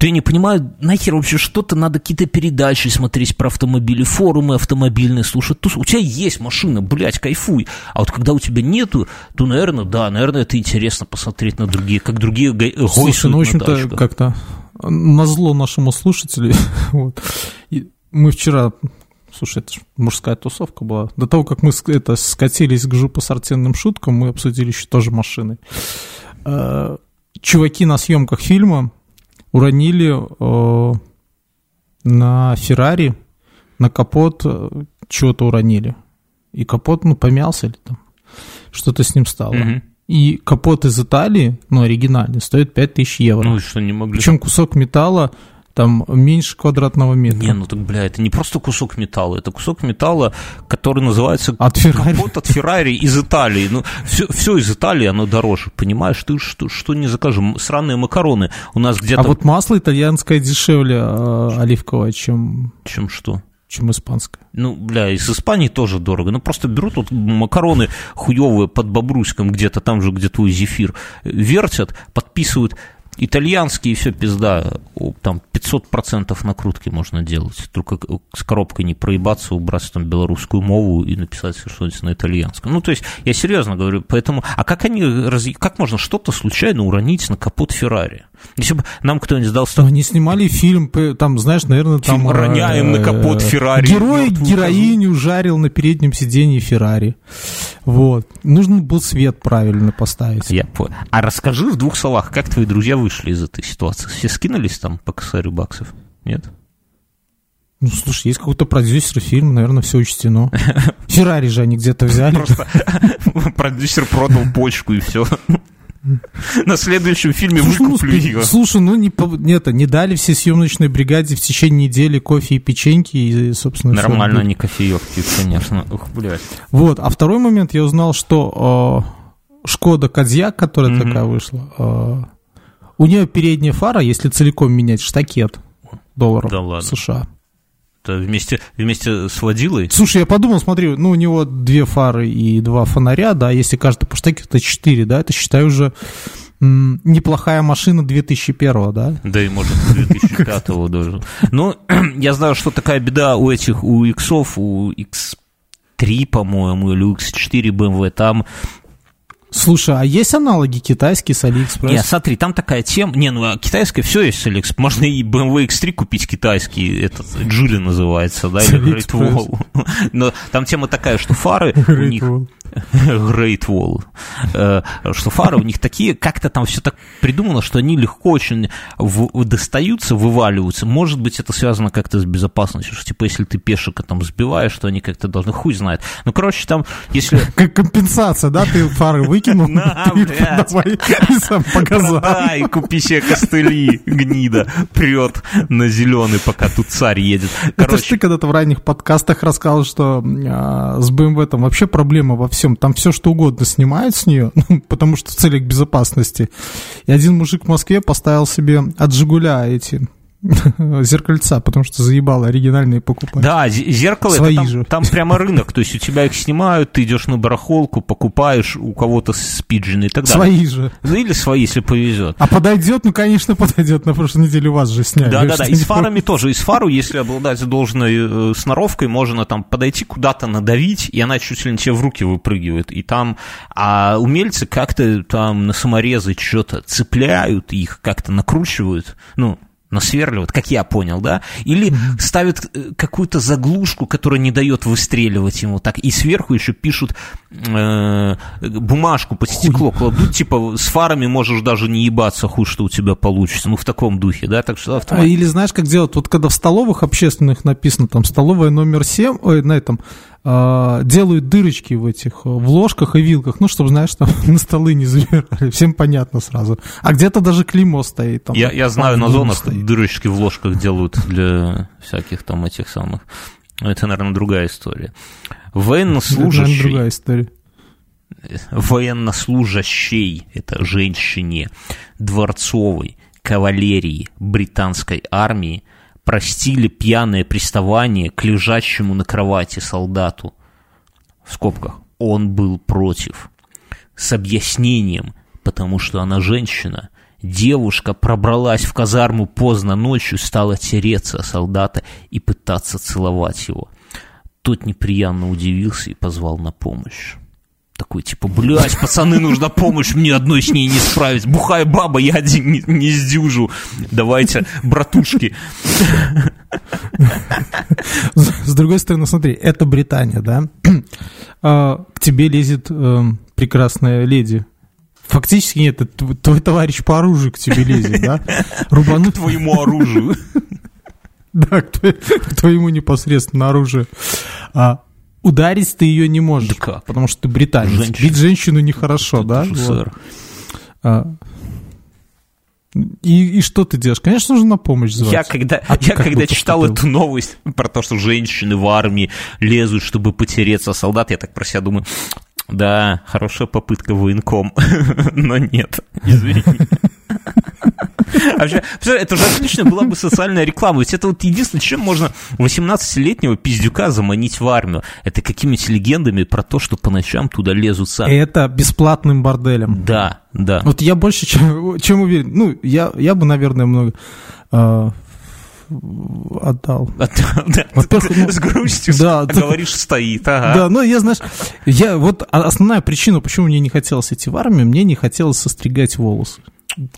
то я не понимаю, нахер вообще что-то надо какие-то передачи смотреть про автомобили, форумы автомобильные слушать. Тус- У тебя есть машина, блядь, кайфуй. А вот когда у тебя нету, то, наверное, да, наверное, это интересно посмотреть на другие, как другие гай- Слушай, гойсуют ну, в на общем-то, как-то назло нашему слушателю, вот, и мы вчера, слушай, это ж мужская тусовка была, до того, как мы это скатились к жопосортирным шуткам, мы обсудили еще тоже машины. Э, Чуваки на съемках фильма уронили э, на Феррари, на капот э, чего-то уронили. И капот, ну, помялся или там что-то с ним стало. Мгм. И капот из Италии, ну, оригинальный, стоит 5000 евро. Ну, что, не могли... Причем кусок металла там меньше квадратного метра. Не, ну так, бля, это не просто кусок металла, это кусок металла, который называется От Феррари. капот от Феррари из Италии. Ну, все, все из Италии, оно дороже, понимаешь? Ты что, что не закажем? Сраные макароны у нас где-то... А вот масло итальянское дешевле э, оливковое, чем, Чем что? чем испанское. Ну, бля, из Испании тоже дорого. Ну, просто берут вот макароны хуевые под Бобруйском где-то, там же, где твой зефир, вертят, подписывают итальянские, все, пизда. Там 500% накрутки можно делать. Только с коробкой не проебаться, убрать там белорусскую мову и написать что-нибудь на итальянском. Ну, то есть, я серьезно говорю, поэтому... А как они... Как можно что-то случайно уронить на капот Феррари? Если бы нам кто-нибудь сдал Что они снимали фильм, там, знаешь, наверное, там... Фильм «Роняем на капот Феррари Герой героиню жарил на переднем сиденье Феррари. Вот. Нужно был свет правильно поставить. Я понял. А расскажи в двух словах, как твои друзья вышли из этой ситуации? Все скинулись там по косарю баксов? Нет? Ну, слушай, есть какой-то продюсер фильма, наверное, все учтено. Феррари же они где-то взяли. Просто продюсер продал почку и все. На следующем фильме Слушай, ну, выкуплю спи- ее. слушай, ну не, не, это, не дали все съемочной бригаде в течение недели кофе и печеньки, и, собственно. Нормально они кофеек пьют, конечно. Ух, блядь. Вот, а второй момент, я узнал, что э, Шкода Кодьяк, которая Мгм. такая вышла, э, у нее передняя фара, если целиком менять, штакет долларов Да ладно. США. Это вместе, вместе с водилой? Слушай, я подумал, смотри, ну у него две фары и два фонаря, да, если каждый по штеке, это 4, да, это, считай, уже неплохая машина 2001, да? Да и, может, 2005 даже. Ну, я знаю, что такая беда у этих, у иксов, у X3, по-моему, или у X4 BMW, там Слушай, а есть аналоги китайские с Алиэкспресс? Не, смотри, там такая тема. Не, ну а китайское все есть с Алиэкспресс. Можно и BMW X3 купить китайский, этот Джули называется, да, или Great AliExpress. Wall. Но там тема такая, что фары у них... Great Wall. Э, Что фары у них такие, как-то там все так придумано, что они легко очень достаются, вываливаются. Может быть, это связано как-то с безопасностью, что типа если ты пешика там сбиваешь, что они как-то должны, хуй знает. Ну, короче, там, если Как компенсация, да? Ты фары выкинул, На, ты блядь. давай, и сам показал. Продай, купи себе костыли, гнида, прет на зеленый, пока тут царь едет. Это ж ты когда-то в ранних подкастах рассказывал, что а, с BMW там вообще проблема во всем. Там все что угодно снимают с нее, ну, потому что в целях безопасности. И один мужик в Москве поставил себе от Жигуля эти зеркальца, потому что заебало оригинальные покупать. да, зе- зеркало, Свои это там, же. там прямо рынок, то есть у тебя их снимают, ты идешь на барахолку, покупаешь у кого-то спиджины и так далее. Свои же. Ну, или свои, если повезет. А подойдет? Ну, конечно, подойдет. На прошлой неделе у вас же сняли. Да, да, да. И с фарами тоже. И с фару, если обладать должной э, сноровкой, можно там подойти куда-то надавить, и она чуть ли не тебе в руки выпрыгивает. И там, а умельцы как-то там на саморезы что-то цепляют их, как-то накручивают, ну, насверливают, как я понял, да? Или ставят э, какую-то заглушку, которая не дает выстреливать ему так, и сверху еще пишут э, бумажку под стекло кладут, типа с фарами можешь даже не ебаться, хуй, что у тебя получится, ну в таком духе, да, так что А, автомат. Или знаешь, как делать? Вот когда в столовых общественных написано, там, столовая номер 7, ой, на этом, а, делают дырочки в этих, э, в ложках и вилках, ну, чтобы, знаешь, там на столы не забирали, всем понятно сразу. А где-то даже клеймо стоит. Там, Я, я знаю, на зонах стоит. дырочки в ложках делают для всяких там этих самых. Но это, наверное, другая история. Это, наверное, Военнослужащий. другая история. военнослужащей, это женщине, дворцовой, кавалерии британской армии простили пьяное приставание к лежащему на кровати солдату. В скобках. Он был против. С объяснением, потому что она женщина. Девушка пробралась в казарму поздно ночью, стала тереться о солдата и пытаться целовать его. Тот неприятно удивился и позвал на помощь. Такой, типа, блядь, пацаны, нужна помощь, мне одной с ней не справить. Бухая баба, я один не, не сдюжу. Давайте, братушки. С другой стороны, смотри, это Британия, да? А, К тебе лезет эм, прекрасная леди. Фактически нет, это тв- твой товарищ по оружию к тебе лезет, да? Рубануть Твоему оружию. Да, к, твоему непосредственно оружию. Ударить ты ее не можешь, Да как? потому что ты британец. Женщина. Бить женщину нехорошо, да? Это же, Вот. сэр. А, и, и что ты делаешь? Конечно, нужно на помощь звать. Я когда, А ты я когда читал поступил? эту новость про то, что женщины в армии лезут, чтобы потереться солдат, я так про себя думаю, да, хорошая попытка военком, но нет, извини. А Вообще, это же отлично была бы социальная реклама. Ведь это вот единственное, чем можно 18-летнего пиздюка заманить в армию. Это какими-нибудь легендами про то, что по ночам туда лезут сами. Это бесплатным борделем. Да, да. Вот я больше чем, чем уверен. Ну, я, я бы, наверное, много а, отдал. Ты- да, Во-первых, ну, С грустью да, говоришь, стоит. ага. Да, но я, знаешь, я вот а- основная причина, почему мне не хотелось идти в армию, мне не хотелось состригать волосы.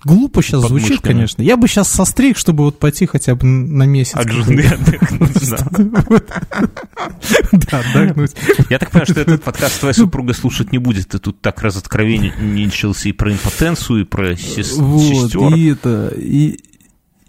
Глупо сейчас Под звучит, мышками. конечно. Я бы сейчас состриг, чтобы вот пойти хотя бы на месяц. От жены отдохнуть, да. Да, отдохнуть. Я так понимаю, что этот подкаст твоя супруга слушать не будет. Ты тут так разоткровенничался и про импотенцию, и про сес- Вот, сестер. и это, и,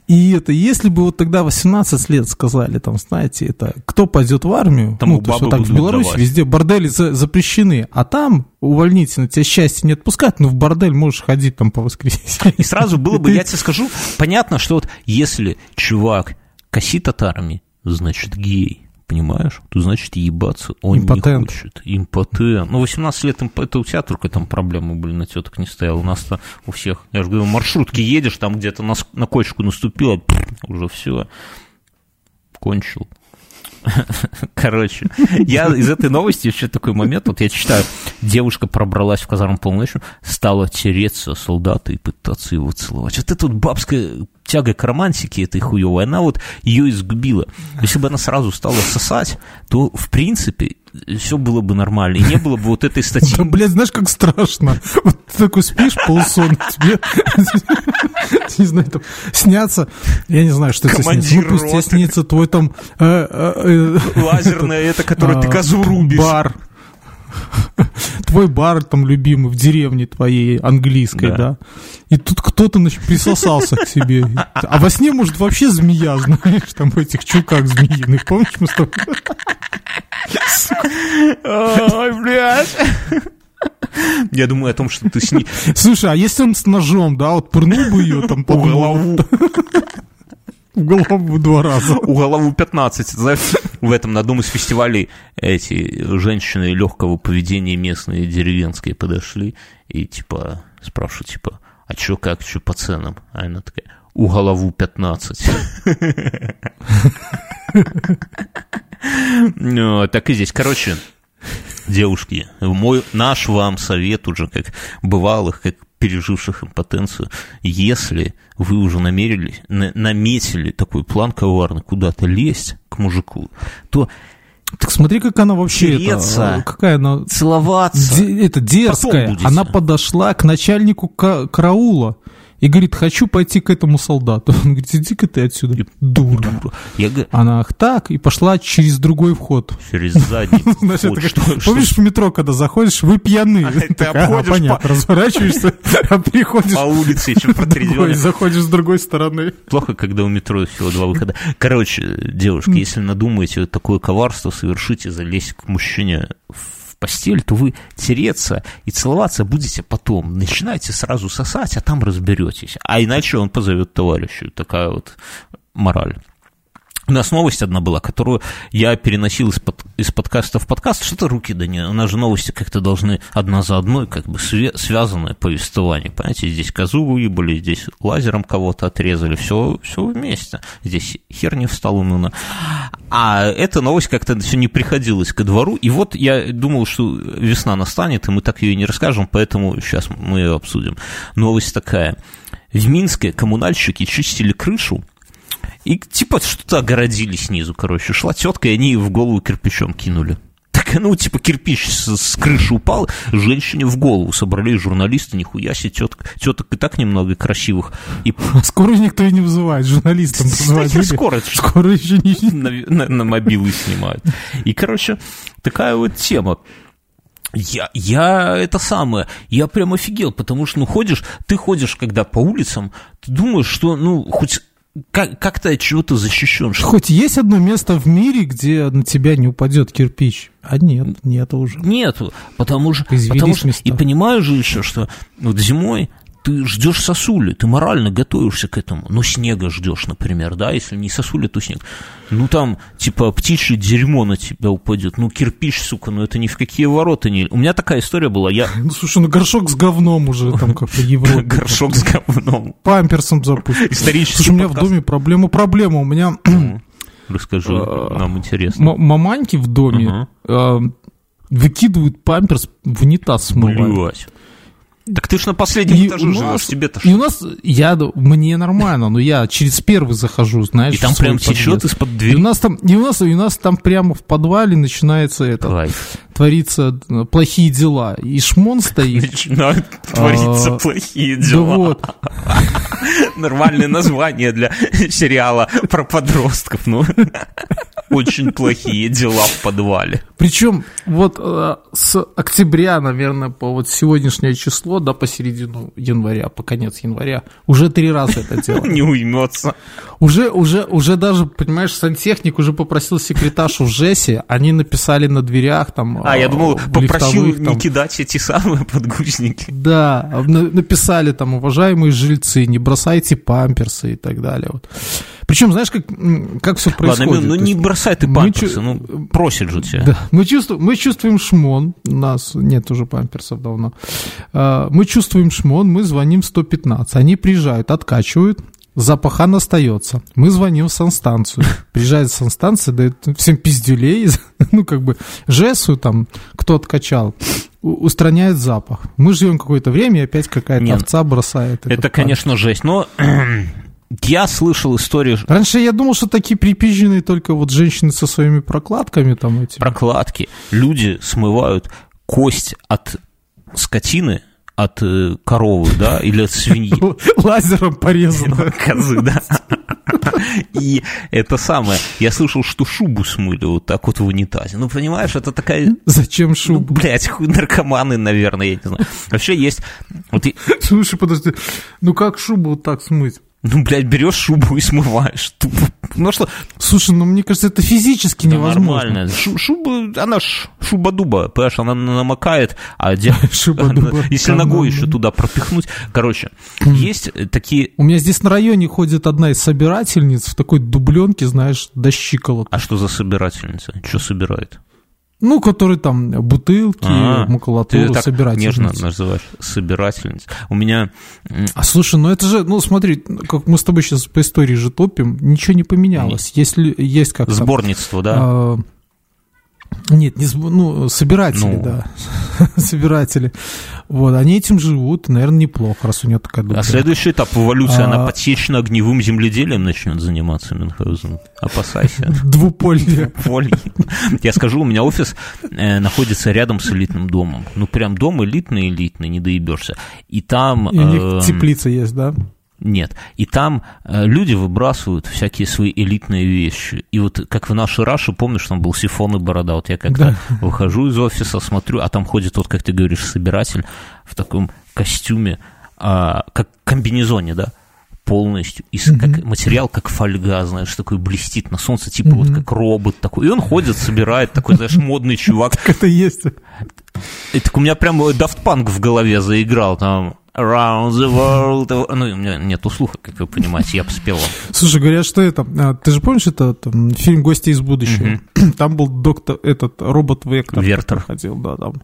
и это, если бы вот тогда 18 лет сказали, там, знаете, это, кто пойдет в армию, Тому ну, то есть вот так в Беларуси давать. везде бордели за- запрещены, а там увольнительно тебя счастье не отпускают, но в бордель можешь ходить там по воскресеньям. И сразу было бы, я тебе скажу, понятно, что вот если чувак косит от армии, значит гей. Понимаешь? То значит ебаться он Импотент. не хочет. Импотент. Ну, 18 лет это у тебя только там проблемы были, на теток не стоял. У нас-то у всех. Я же говорю, в маршрутке едешь, там где-то на, на кочку наступила, уже все. Кончил. Короче, я из этой новости еще такой момент, вот я читаю, девушка пробралась в казарму полночью, стала тереться солдата и пытаться его целовать. Вот эта вот бабская тяга к романтике этой хуевой, она вот ее изгубила. Если бы она сразу стала сосать, то, в принципе, все было бы нормально, и не было бы вот этой статьи. Да, блядь, знаешь, как страшно. Вот ты такой спишь, полсон тебе, не знаю, там, снятся, я не знаю, что тебе снится. Ну, пусть тебе снится твой там... э, э, э, Лазерная это, которой ты а, козу рубишь. Бар. Твой бар там любимый в деревне твоей английской, Да. да. И тут кто-то значит, присосался к себе. А во сне, может, вообще змея, знаешь, там в этих чулках змеиных. Помнишь, мы с тобой? Ой, блядь. Я думаю о том, что ты с ней Слушай, а если он с ножом, да, вот пырнул бы ее там по по голову в голову два раза. у голову 15. Знаешь, в этом на одном из фестивалей эти женщины легкого поведения местные деревенские подошли и типа спрашивают, типа, а чё как, чё по ценам? А она такая, у голову 15. Ну, так и здесь. Короче, девушки, мой, наш вам совет уже как бывалых, как переживших импотенцию, если вы уже намерились, на- наметили такой план коварный куда-то лезть к мужику, то Так смотри, как она вообще, это, Тереться. какая она целоваться. Де- это дерзкая. Она подошла к начальнику ка- караула и говорит, хочу пойти к этому солдату. Он говорит, иди-ка ты отсюда, дура. Я Она ах так, и пошла через другой вход. через задний вход, помнишь, в метро, когда заходишь, вы пьяны. ты Такая, обходишь понятно, разворачиваешься, а приходишь по улице еще другой, протрезвённый. заходишь с другой стороны. Плохо, когда у метро всего два выхода. Короче, девушки, если надумаете такое коварство совершить и залезть к мужчине в постель, то вы тереться и целоваться будете потом. Начинайте сразу сосать, а там разберетесь. А иначе он позовет товарища. Такая вот мораль. У нас новость одна была, которую я переносил из, под, из подкаста в подкаст. Что-то руки да не... У нас же новости как-то должны одна за одной, как бы све- связанное повествование. Понимаете, здесь козу выебали, здесь лазером кого-то отрезали. Все, все вместе. Здесь хер не встал унуно. А эта новость как-то все не приходилась ко двору. И вот я думал, что весна настанет, и мы так ее не расскажем, поэтому сейчас мы ее обсудим. Новость такая. В Минске коммунальщики чистили крышу, и типа что-то огородили снизу, короче. Шла тетка, и они ей в голову кирпичом кинули. Так, ну, типа, кирпич с, с крыши упал, женщине в голову собрались журналисты, нихуя себе, теток, теток и так немного красивых. И Скоро никто и не вызывает, журналистам позвонили. скоро, Скоро еще не... на, на- на мобилы снимают. И, короче, такая вот тема. Я, я это самое, я прям офигел, потому что, ну, ходишь, ты ходишь, когда по улицам, ты думаешь, что, ну, хоть как, как-то от чего-то защищен. Что Хоть есть одно место в мире, где на тебя не упадет кирпич? А нет, нет уже. Нету, потому что, Извелись потому что и понимаешь же еще, что вот зимой ты ждешь сосули, ты морально готовишься к этому. Ну, снега ждешь, например, да, если не сосули, то снег. Ну, там, типа, птичье дерьмо на тебя упадет. Ну, кирпич, сука, ну, это ни в какие ворота не... У меня такая история была, я... Ну, слушай, ну горшок с говном уже там как в Европе. Горшок с говном. Памперсом запустил. Исторический Слушай, у меня в доме проблема, проблема. У меня Расскажи, А, нам интересно. маманьки в доме э, выкидывают памперс в унитаз смывают. Так ты ж на последнем И этаже живешь, тебе-то И что? у нас, я, мне нормально, но я через первый захожу, знаешь, И там прям течет подъезд. из-под И у двери. нас там, и у нас, и у нас там прямо в подвале начинается это, Кайф. Творится э, плохие дела. И шмон стоит. Начинают твориться А, плохие Да дела. Нормальное название для сериала про подростков. Ну, очень плохие дела в подвале. Причем вот э, с октября, наверное, по вот сегодняшнее число, да, по середину января, по конец января, уже три раза это дело. Не уймется. Уже, уже, уже даже, понимаешь, сантехник уже попросил секретаршу в ЖЭСе, они написали на дверях там... А, я думал, попросил там, не кидать эти самые подгузники. Да, на- написали там, уважаемые жильцы, не бросайте памперсы и так далее. Вот. Причем, знаешь, как, как все происходит? Ладно, ну То не бросай ты мы памперсы, чу- ну просит же тебя. Да, мы чувствуем, мы чувствуем шмон, у нас нет уже памперсов давно. А, Мы чувствуем шмон, мы звоним 115, они приезжают, откачивают, запахан остается. Мы звоним в санстанцию, приезжает санстанция, дает всем пиздюлей, ну как бы жесу там, кто откачал, устраняет запах. Мы живем какое-то время, и опять какая-то Не, ну, овца бросает. Это, конечно, жесть. Но я слышал историю Раньше я думал, что такие припизженные только вот женщины со своими прокладками там эти. прокладки. Люди смывают кость от скотины, от э, коровы, да, или от свиньи. Лазером порезано. Козы, да. И это самое, я слышал, что шубу смыли вот так вот в унитазе. Ну, понимаешь, это такая... Зачем Ну, шубу? блядь, хуй наркоманы, наверное, я не знаю. Вообще есть... Вот, Слушай, подожди, ну как шубу вот так смыть? Ну, блядь, берешь шубу и смываешь. Тупо. Ну что, Слушай, ну мне кажется, это физически да невозможно. нормально. Шу- шуба, она ж шуба-дуба, понимаешь, она намокает, а де- Шуба-дуба, если команда. ногой еще туда пропихнуть. Короче, есть э, такие... У меня здесь на районе ходит одна из собирательниц в такой дубленке, знаешь, до щиколоток. А что за собирательница? Что собирает? Ну, который там бутылки, А, Ты макулатуру, так собирательница. нежно называешь собирательница. У меня... А слушай, ну это же, ну смотри, как мы с тобой сейчас по истории же топим, ничего не поменялось. Если есть как там, Сборництво, да? А, нет, не ну, собиратели, Ну. да. собиратели. Вот, они этим живут, наверное, неплохо, раз у него такая А дубленка. следующий этап эволюции, она А. подсечно-огневым земледелием начнет заниматься, Мюнхгаузен. Опасайся. Двуполье. Поле. Я скажу, у меня офис э, находится рядом с элитным домом. Ну, прям дом элитный-элитный, не доебешься. И там... И у них эм, теплица есть, да? Нет. И там э, люди выбрасывают всякие свои элитные вещи. И вот как в нашей Раше, помнишь, там был сифон и борода. Вот я как-то выхожу из офиса, смотрю, а там ходит вот, как ты говоришь, собиратель в таком костюме, а, как комбинезоне, да, полностью. И с- как, материал как фольга, знаешь, такой блестит на солнце, типа вот как робот такой. И он ходит, собирает, такой, знаешь, модный чувак. Как это есть. И так у меня прям Daft Punk в голове заиграл там. Around the world. Ну, у меня нет слуха, как вы понимаете, я вам. Слушай, говорят, что это... а, Ты же помнишь это там, фильм «Гости из будущего»? Там был доктор, этот робот Вектор. Вертер. Ходил, да, там.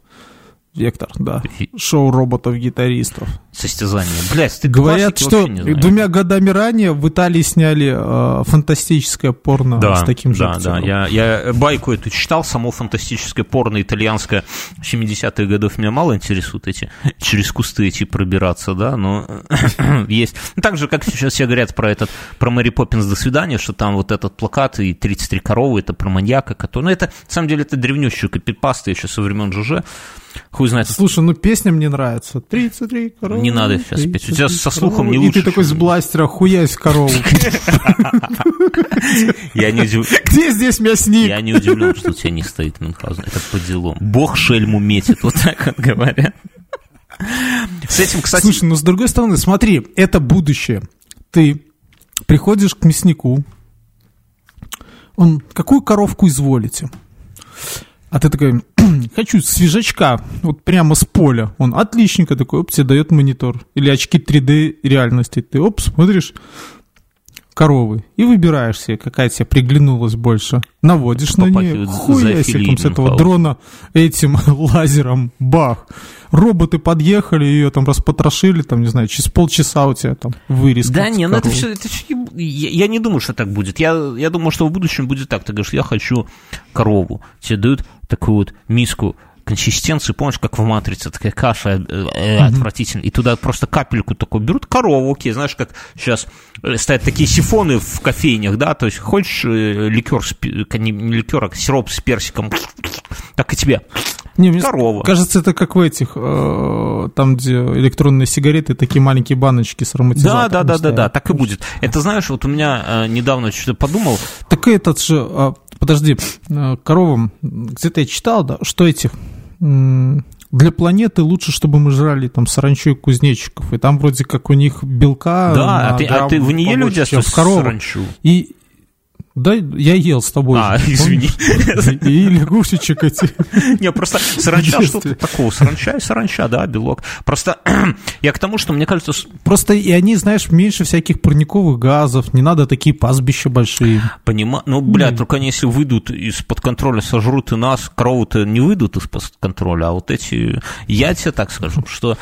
Вектор, да. Шоу роботов-гитаристов. Состязание. Блядь, ты Говорят, что двумя годами ранее в Италии сняли э, фантастическое порно Да, с таким же да, да. актером. Я, я байку эту читал, само фантастическое порно итальянское 70-х годов меня мало интересуют эти, через кусты эти пробираться, да, но есть. Ну, Так же, как сейчас все говорят про этот, про Мэри Поппинс «До свидания», что там вот этот плакат и 33 коровы, это про маньяка, который... Ну, это, на самом деле, это древнющая копипаста еще со времен ЖЖ. Хуй знает, Слушай, ну песня мне нравится. 33 коровы. Не надо сейчас петь. У тебя 33 со слухом коровы. не И лучше, ты такой с бластера хуясь корову. я не удив- Где здесь мясник? Я не удивлен, что у тебя не стоит Мюнхгаузен. Это по делам. Бог шельму метит, вот так вот говорят. С этим, кстати, Слушай, ну с другой стороны, смотри, это будущее. Ты приходишь к мяснику, он, какую коровку изволите? А ты такой, хочу свежачка, вот прямо с поля. Он отличненько такой, оп, тебе дает монитор. Или очки 3D реальности. Ты, оп, смотришь, коровы. И выбираешь себе, какая тебе приглянулась больше. Наводишь на нее, Попахивает хуясиком с этого дрона этим лазером, бах. Роботы подъехали, ее там распотрошили, там, не знаю, через полчаса у тебя там вырез. Да не, ну это все, это всё еб- я, я не думаю, что так будет. Я, я думаю, что в будущем будет так. Ты говоришь, я хочу корову. Тебе дают такую вот миску консистенции, помнишь, как в «Матрице», такая каша э, э, отвратительная, и туда просто капельку такую берут, корову, окей, знаешь, как сейчас э, стоят такие сифоны в кофейнях, да, то есть хочешь э, ликер, э, не, не ликер, а сироп с персиком, так и тебе. Не, мне корова. Кажется, это как в этих, э, там, где электронные сигареты, такие маленькие баночки с Да, ароматизатором да, да, да, стоят. да, так и будет. Это знаешь, вот у меня э, недавно что-то подумал, Так этот же, а, подожди, а, коровам, где-то я читал, да, что этих для планеты лучше, чтобы мы жрали там саранчу и кузнечиков, и там вроде как у них белка да, на а ты, а ты в побольше, детстве чем в коровах. саранчу? И да, я ел с тобой. А, же, извини. И лягушечек эти. Не, просто саранча что-то такого. Саранча и саранча, да, белок. Просто я к тому, что мне кажется, Просто и они, знаешь, меньше всяких парниковых газов, не надо такие пастбища большие. понима... Ну, бля, только они если выйдут из-под контроля, сожрут и нас, коровы-то не выйдут из-под контроля, а вот эти... Я тебе так скажу, что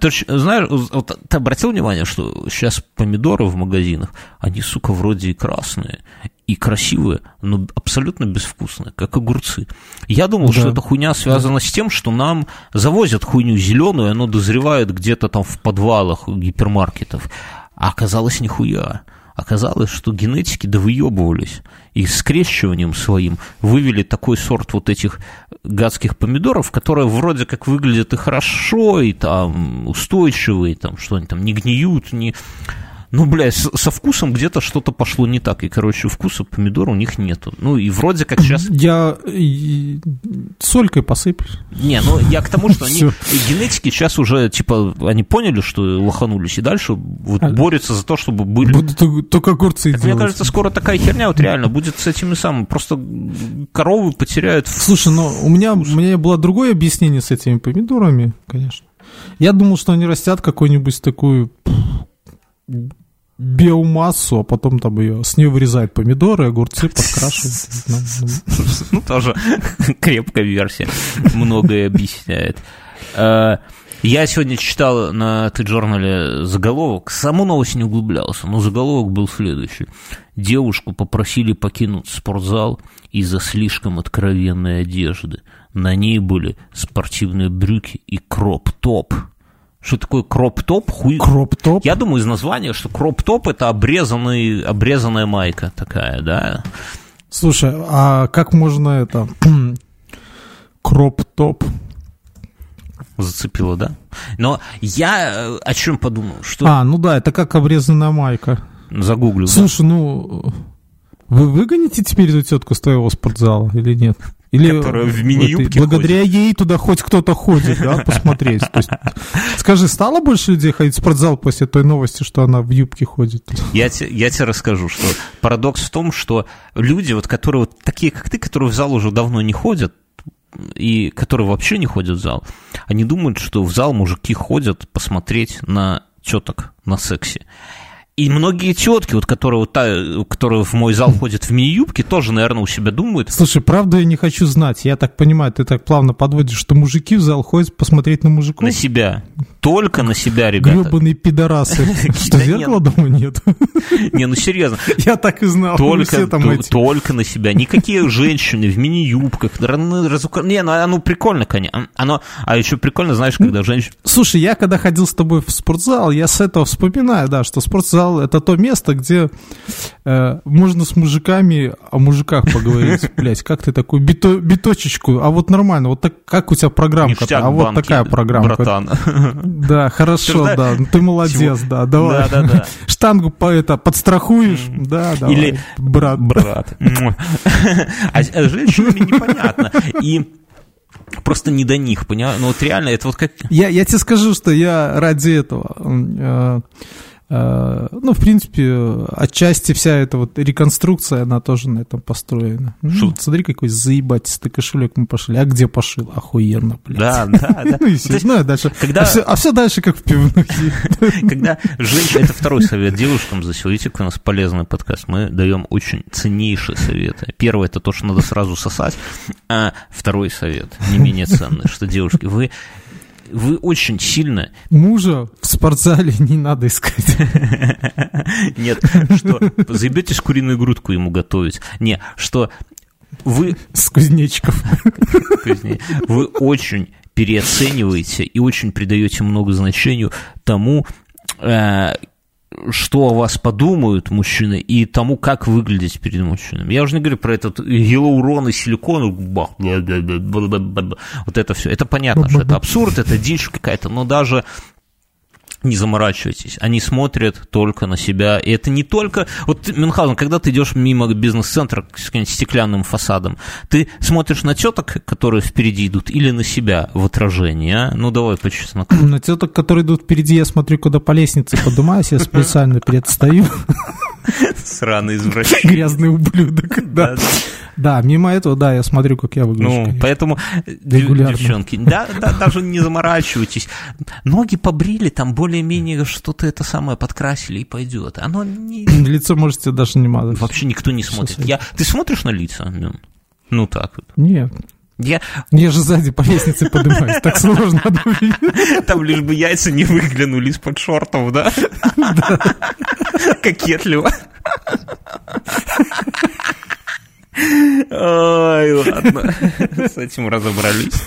ты ж знаешь, вот ты обратил внимание, что сейчас помидоры в магазинах, они, сука, вроде и красные, и красивые, но абсолютно безвкусные, как огурцы. Я думал, Да. что эта хуйня связана с тем, что нам завозят хуйню зеленую, и оно дозревает где-то там в подвалах гипермаркетов. А оказалось нихуя. Оказалось, что генетики довыебывались и скрещиванием своим вывели такой сорт вот этих гадских помидоров, которые вроде как выглядят и хорошо, и там устойчивые, там что они там не гниют, не... Ну, бля, со вкусом где-то что-то пошло не так, и, короче, вкуса помидора у них нету. Ну, и вроде как сейчас... Я солькой посыплю. Не, ну я к тому, что они, генетики сейчас уже, типа, они поняли, что лоханулись, и дальше вот А- борются за то, чтобы были... Буду только- огурцы Так мне кажется, скоро такая херня вот реально будет с этими самыми. Просто коровы потеряют... Слушай, ну у меня, у меня было другое объяснение с этими помидорами, конечно. Я думал, что они растят какую-нибудь такую биомассу, а потом там ее с нее вырезают помидоры, огурцы, подкрашивают. Ну, тоже крепкая версия. Многое объясняет. Э, Я сегодня читал на Ты-журнале заголовок, саму новость не углублялся, но заголовок был следующий. Девушку попросили покинуть спортзал из-за слишком откровенной одежды. На ней были спортивные брюки и кроп-топ. Что такое кроп-топ? Хуй... Кроп-топ. Я думаю из названия, что кроп-топ это обрезанный, обрезанная майка такая, да? Слушай, а как можно это кроп-топ? Зацепило, да? Но я э, о чем подумал, что А, ну да, это как обрезанная майка. загуглю. да. Слушай, ну вы выгоните теперь эту тетку с твоего спортзала или нет? Или Которая в мини-юбке благодаря ей туда хоть кто-то ходит, да, посмотреть. То есть, скажи, стало больше людей ходить в спортзал после той новости, что она в юбке ходит? Я, те- я тебе расскажу, что парадокс в том, что люди, вот, которые вот такие, как ты, которые в зал уже давно не ходят, и которые вообще не ходят в зал, они думают, что в зал мужики ходят посмотреть на теток на сексе. И многие тетки, вот, которые, вот, та, которые в мой зал ходят в мини-юбке, тоже, наверное, у себя думают. Слушай, правда я не хочу знать. Я так понимаю, ты так плавно подводишь, что мужики в зал ходят посмотреть на мужиков. На себя. Только на себя, ребята. Гребаные пидорасы. Что, зеркала дома нет? Не, ну серьезно. Я так и знал. Только, на себя. Никакие женщины в мини-юбках. Не, ну оно прикольно, конечно. Оно, а еще прикольно, знаешь, когда женщина... Слушай, я когда ходил с тобой в спортзал, я с этого вспоминаю, да, что спортзал это то место, где э, можно с мужиками о мужиках поговорить. Блять, как ты такую бито- биточечку? А вот нормально, вот так, как у тебя программка? Ништяк А вот банки, такая программка. Братан. Да, хорошо, Ты да. Ты молодец, да. Давай. Да, да, да. Штангу по это подстрахуешь, да, давай. Или- брат. Брат. А с а с женщинами непонятно. И просто не до них, понимаешь? Ну вот реально, это вот как... Я, я тебе скажу, что я ради этого, э, э, ну, в принципе, э, отчасти вся эта вот реконструкция, она тоже на этом построена. Ну, Шо? смотри, какой заебатистый кошелек мы пошли. А где пошил? Охуенно, блядь. Да, да, да. Ну, и все. Ну, а дальше. когда- А все, дальше как в пивнухе. Когда женщина... Это второй совет девушкам за какой у нас полезный подкаст. Мы даем очень ценнейшие советы. Первый – это то, что надо сразу сосать. А второй совет, не менее ценный, что, девушки, вы вы очень сильно Мужа в спортзале не надо искать. Нет, что заебетесь куриную грудку ему готовить. Не, что вы, С кузнечиков. вы очень переоцениваете и очень придаете много значению тому, э, что о вас подумают мужчины и тому, как выглядеть перед мужчинами. Я уже не говорю про этот гиалурон и силикон, бах, бла-бла-бла-бла-бла-бла. вот это все. Это понятно, что это абсурд, это дичь какая-то, но даже не заморачивайтесь, они смотрят только на себя, и это не только... Вот, Мюнхгаузен, когда ты идешь мимо бизнес-центра с стеклянным фасадом, ты смотришь на теток, которые впереди идут, или на себя в отражении, а? Ну, давай по чесноку. На теток, которые идут впереди, я смотрю, куда по лестнице поднимаюсь, я специально перед стою. Сраный извращенец. Грязный ублюдок. Да. Да, мимо этого, да, я смотрю, как я выгляжу. Ну, конечно. поэтому, Регулярно. девчонки, да, да, даже не заморачивайтесь. Ноги побрили, там более-менее что-то это самое подкрасили и пойдет. Оно не, Лицо можете даже не мазать. вообще никто не смотрит. Я, ты смотришь на лица? Мюн? Ну, так вот. Нет. Я, Я же сзади по лестнице поднимаюсь. Так сложно там лишь бы яйца не выглянули из-под шортов, да? Кокетливо. Ой, ладно. С этим разобрались.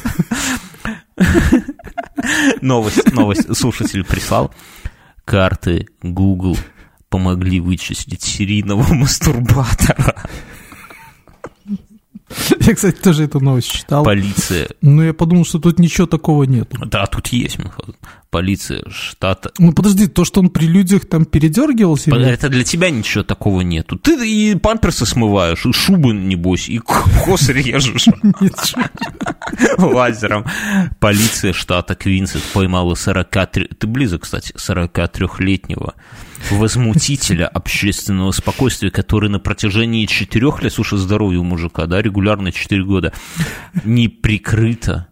Новость, новость. Слушатель прислал. Карты Google помогли вычислить серийного мастурбатора. Я, кстати, тоже эту новость читал. Полиция Но я подумал, что тут ничего такого нет. Да, тут есть. Полиция штата. Ну подожди, то, что он при людях там передергивался, Это для тебя ничего такого нету. Ты и памперсы смываешь, и шубы, небось, и кос режешь лазером. Полиция штата Квинсет поймала 43... Ты близок, кстати, 43-летнего возмутителя общественного спокойствия, который на протяжении четырех лет, слушай, здоровье у мужика, да, регулярно 4 года, неприкрыто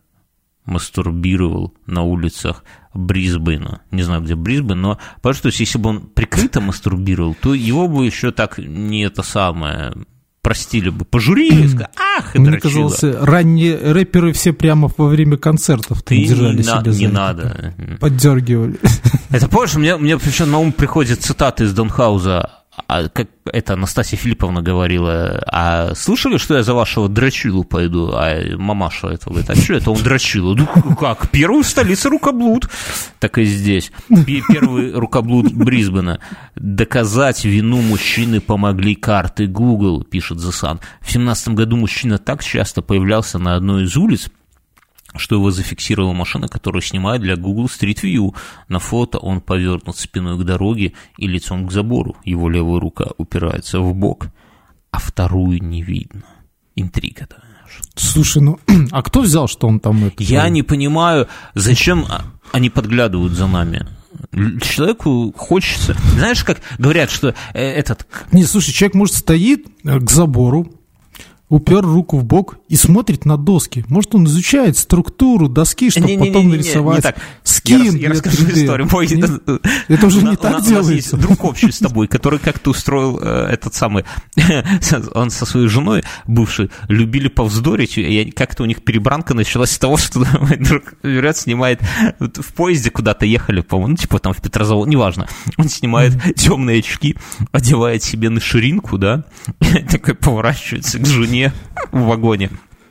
мастурбировал на улицах Брисбена. Не знаю, где Брисбен, но что если бы он прикрыто мастурбировал, то его бы еще так не это самое простили бы, пожурили, сказали, ах, Мне дрочила». казалось, ранние рэперы все прямо во время концертов ты держали не, себя на- не надо. Поддергивали. Это помнишь, мне, мне причем на ум приходит цитата из Донхауза, а, как это Анастасия Филипповна говорила, а слышали, что я за вашего дрочилу пойду? А мамаша это говорит, а что это он дрочилу? Ну как, первый в столице рукоблуд. Так и здесь. Пе- Первый рукоблуд Брисбена. Доказать вину мужчины помогли карты Google, пишет Sun. В 17 году мужчина так часто появлялся на одной из улиц, что его зафиксировала машина, которую снимает для Google Street View. На фото он повернут спиной к дороге и лицом к забору. Его левая рука упирается в бок, а вторую не видно. Интрига, да. Слушай, ну, а кто взял, что он там это? Я не понимаю, зачем они подглядывают за нами. Человеку хочется... Знаешь, как говорят, что э, этот... Не, слушай, человек, может, стоит э, к забору, упер руку в бок и смотрит на доски. Может, он изучает структуру доски, чтобы Не-не-не-не, потом не нарисовать так. скин Я, рас- я расскажу 3D. историю. Мой- Нет? Это уже не у так нас- У нас есть делается. друг общий с тобой, который как-то устроил э, этот самый... он со своей женой бывшей любили повздорить, и как-то у них перебранка началась с того, что мой друг берет, снимает... вот В поезде куда-то ехали, по-моему, ну, типа там в Петрозавод, неважно. Он снимает темные очки, одевает себе на ширинку, да, такой поворачивается к жене в вагоне.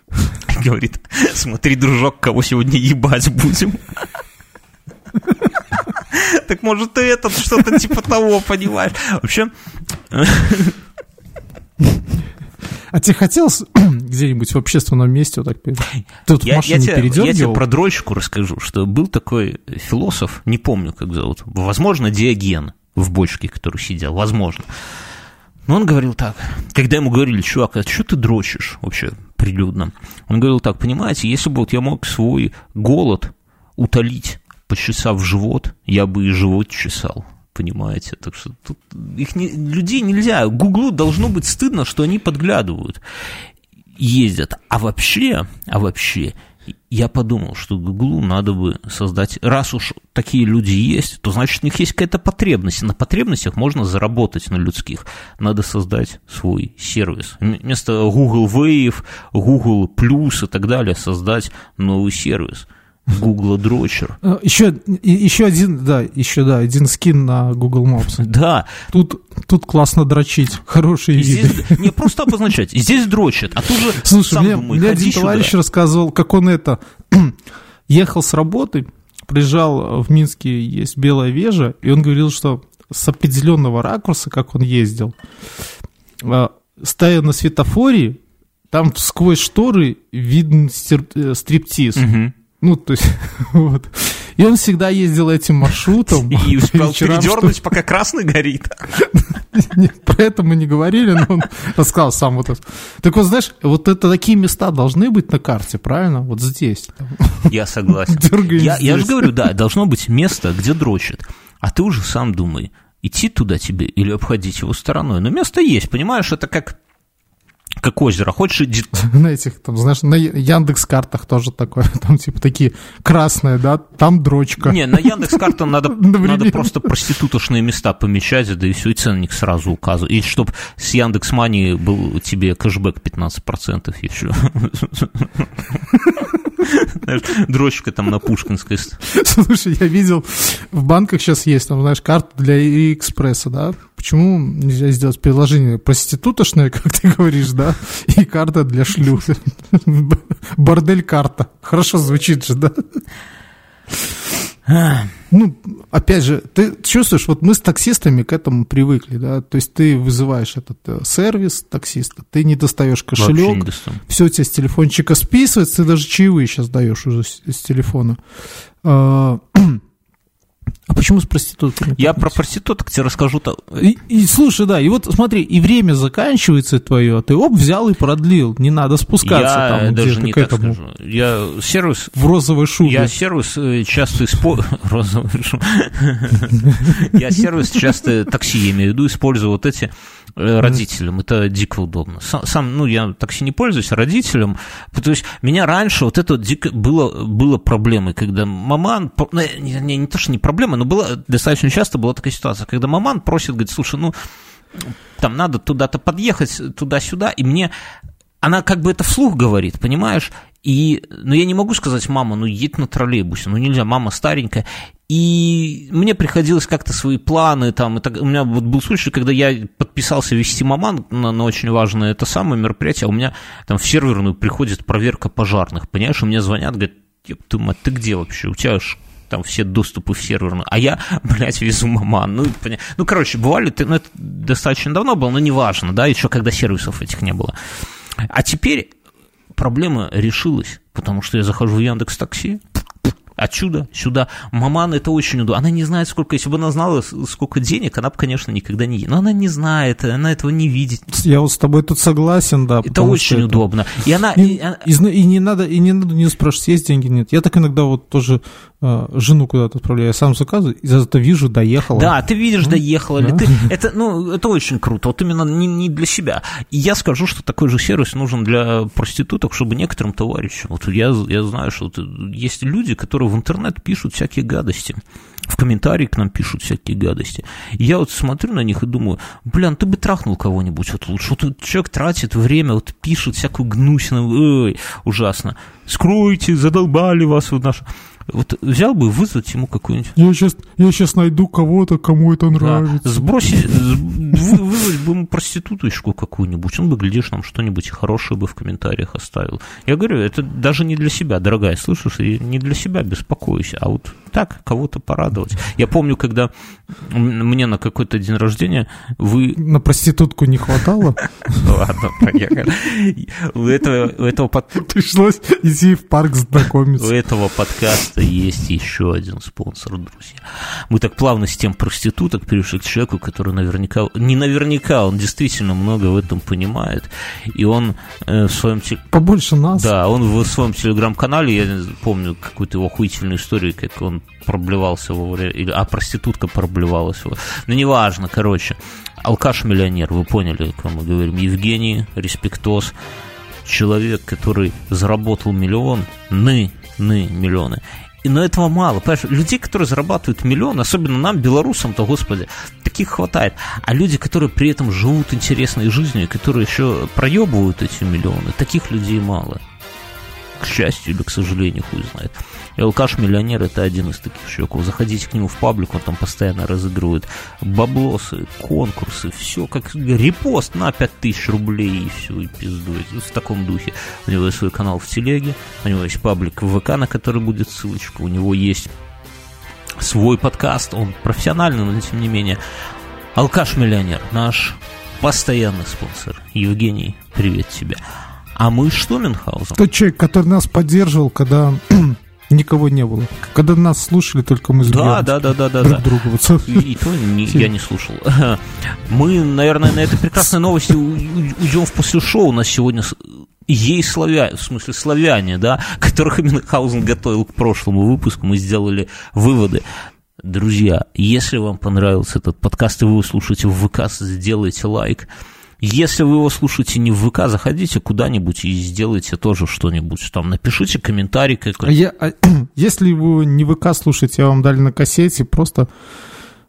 Говорит, смотри, дружок, кого сегодня ебать будем. Так может и этот что-то типа того, понимаешь? Вообще, А тебе хотелось где-нибудь в общественном месте вот так Тут я, я тебе, я тебе про дрочку расскажу, что был такой философ, не помню, как зовут, возможно, Диоген в бочке, который сидел, возможно. Но он говорил так, когда ему говорили, чувак, а что ты дрочишь вообще прилюдно? Он говорил так, понимаете, если бы вот я мог свой голод утолить, почесав живот, я бы и живот чесал. Понимаете? Так что тут их не, людей нельзя. Гуглу должно быть стыдно, что они подглядывают, ездят. А вообще, а вообще, я подумал, что Гуглу надо бы создать, раз уж такие люди есть, то значит у них есть какая-то потребность. На потребностях можно заработать на людских. Надо создать свой сервис. Вместо Google Wave, Google Plus и так далее создать новый сервис. Google Дрочер. Еще, и- еще один, да, еще, да, один скин на Google Maps. Да, Тут, тут классно дрочить, хорошие и виды. здесь не просто обозначать, здесь дрочат, а тут же Слушай, сам мне, думай, мне один сюда. товарищ рассказывал, как он это ехал с работы, приезжал в Минске, есть Белая Вежа, и он говорил, что с определенного ракурса, как он ездил, а, стоя на светофоре, там сквозь шторы виден э, стриптиз. Мгм. Ну, то есть, вот. И он всегда ездил этим маршрутом. И успел передернуть, пока красный горит. Нет, про это мы не говорили, но он рассказал сам вот это. Так вот, знаешь, вот это такие места должны быть на карте, правильно? Вот здесь. Я согласен. Я, я же говорю, да, должно быть место, где дрочат. А ты уже сам думай, идти туда тебе или обходить его стороной. Но место есть, понимаешь, это как, как озеро. Хочешь. На этих, там, знаешь, на Яндекс картах тоже такое, там типа такие красные, да, там дрочка. Не, на Яндекс картам надо, надо просто проститутошные места помечать, да и все, и ценник сразу указывать. И чтобы с Яндекс Мани был тебе кэшбэк 15% и все. Знаешь, Дрочка там на Пушкинской. Слушай, я видел, в банках сейчас есть, там, знаешь, карта для экспресса, да? Почему нельзя сделать приложение проститутошное, как ты говоришь, да? И карта для шлюх. Бордель-карта. Хорошо звучит же, да? Ну, опять же, ты чувствуешь, вот мы с таксистами к этому привыкли, да, то есть ты вызываешь этот э, сервис таксиста, ты не достаешь не кошелек, достану. все у тебя с телефончика списывается, ты даже чаевые сейчас даешь уже с, с телефона. А, почему с проститутками? Я про проституток тебе расскажу-то. И, и слушай, да, и вот смотри, и время заканчивается твое, а ты оп, взял и продлил. Не надо спускаться Я там даже не к так этому. скажу. Я сервис В розовой шубе. Я сервис э, часто использую... Розовый. Я сервис часто, такси я имею в виду, использую вот эти э, родителям. Это дико удобно. Сам, сам, ну, я такси не пользуюсь, а родителям. То есть меня раньше вот это дико было, было проблемой, когда маман... по- ну, Не, не, не то, что не проблема, но было, достаточно часто была такая ситуация, когда маман просит, говорит, слушай, ну, там надо туда-то подъехать, туда-сюда, и мне она как бы это вслух говорит, понимаешь? И, ну, я не могу сказать, мама, ну, едь на троллейбусе, ну, нельзя, мама старенькая. И мне приходилось как-то свои планы там, и у меня вот был случай, когда я подписался вести маман на, на очень важное это самое мероприятие, а у меня там в серверную приходит проверка пожарных, понимаешь, и мне звонят, говорят, «Еб твою мать, ты где вообще, у тебя ж там все доступы в серверную, а я, блядь, везу маман. Ну, поня- ну короче, бывали, ты- ну, это достаточно давно было, но неважно, да, еще когда сервисов этих не было. А теперь проблема решилась, потому что я захожу в Яндекс Такси, отсюда, сюда. Маман это очень удобно. Она не знает, сколько, если бы она знала, сколько денег, она бы, конечно, никогда не... Но она не знает, она этого не видит. Я вот с тобой тут согласен, да. Это очень что удобно. И она... И, и она- и и не надо, и не надо не спрашивать, есть деньги, нет. Я так иногда вот тоже жену куда-то отправляю, я сам заказываю, и зато вижу, доехала. Да, ты видишь, доехала ли да. ты. Это, ну, это очень круто. Вот именно не, не для себя. И я скажу, что такой же сервис нужен для проституток, чтобы некоторым товарищам. Вот я, я знаю, что вот есть люди, которые в интернет пишут всякие гадости. В комментарии к нам пишут всякие гадости. И я вот смотрю на них и думаю, блин, ты бы трахнул кого-нибудь вот лучше. Вот человек тратит время, вот пишет всякую гнусину, ой, ужасно. Скройте, задолбали вас в наш... Вот взял бы вызвать ему какую-нибудь Я сейчас, я сейчас найду кого-то, кому это нравится. да. Сбросить, вы- вызвать бы ему проституточку какую-нибудь, он бы, глядишь, нам что-нибудь хорошее бы в комментариях оставил. Я говорю, это даже не для себя, дорогая, слышишь, и не для себя беспокойся, а вот так, кого-то порадовать. Я помню, когда мне на какой-то день рождения вы... На проститутку не хватало, Ладно, поехали. У этого, у этого под- пришлось идти в парк У знакомиться. этого подкаста есть еще один спонсор, друзья. Мы так плавно с тем проституток перешли к человеку, который наверняка, не наверняка, он действительно много в этом понимает. И он э, в своем Побольше нас. да, он в своем телеграм-канале, я помню какую-то его охуительную историю, как он проблевался во время, или, а проститутка проблевалась. его. Ну, неважно, короче. Алкаш-миллионер, вы поняли, о ком мы говорим. Евгений, респектос, человек, который заработал миллион, ны, ны, миллионы. Но этого мало. Понимаешь, людей, которые зарабатывают миллион, особенно нам, белорусам-то, господи, таких хватает. А люди, которые при этом живут интересной жизнью, которые еще проебывают эти миллионы, таких людей мало. Счастью или к сожалению, хуй знает. Алкаш-миллионер это один из таких чуваков. Заходите к нему в паблик, он там постоянно разыгрывает баблосы, конкурсы, все как репост на 5000 рублей и все, и пиздует. В таком духе. У него есть свой канал в телеге, у него есть паблик в ВК, на который будет ссылочка, у него есть свой подкаст, он профессиональный, но тем не менее. Алкаш-миллионер, наш постоянный спонсор. Евгений, привет тебе. А мы что, Мюнхгаузен? Тот человек, который нас поддерживал, когда никого не было. Когда нас слушали, только мы с Да, да, да, да, да, друг да. друга. Вот. И, и то не- я не слушал. Мы, наверное, на этой прекрасной новости уйдем в после шоу. У нас сегодня с- ей славя, в смысле славяне, да, которых Мюнхгаузен готовил к прошлому выпуску. Мы сделали выводы. Друзья, если вам понравился этот подкаст, и вы его слушаете в ВК, сделайте лайк. Если вы его слушаете не в ВК, заходите куда-нибудь и сделайте тоже что-нибудь. Там напишите комментарий А какой-то. я, а, если вы не ВК слушаете, а вам дали на кассете, просто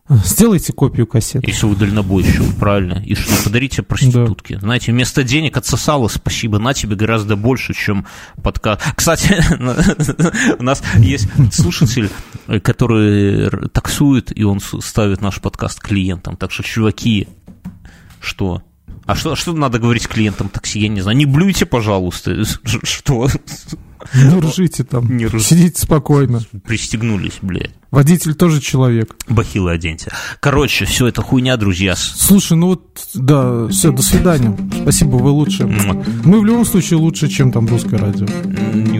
э, сделайте копию кассеты. Если вы дальнобойщик, правильно. И что, подарите проститутке. Знаете, вместо денег отсосала, спасибо, на тебе гораздо больше, чем подкаст. Кстати, у нас есть слушатель, э, который таксует, и он ставит наш подкаст клиентам. Так что, чуваки, что? А что, что надо говорить клиентам такси? Я не знаю. Не блюйте, пожалуйста. Что? Не ржите там, Не рж- сидите спокойно. Пристегнулись, блядь. Водитель тоже человек. Бахилы оденьте. Короче, все это хуйня, друзья. Слушай, ну вот, да, все, до свидания. Спасибо, вы лучше. Мы в любом случае лучше, чем там русское радио. Не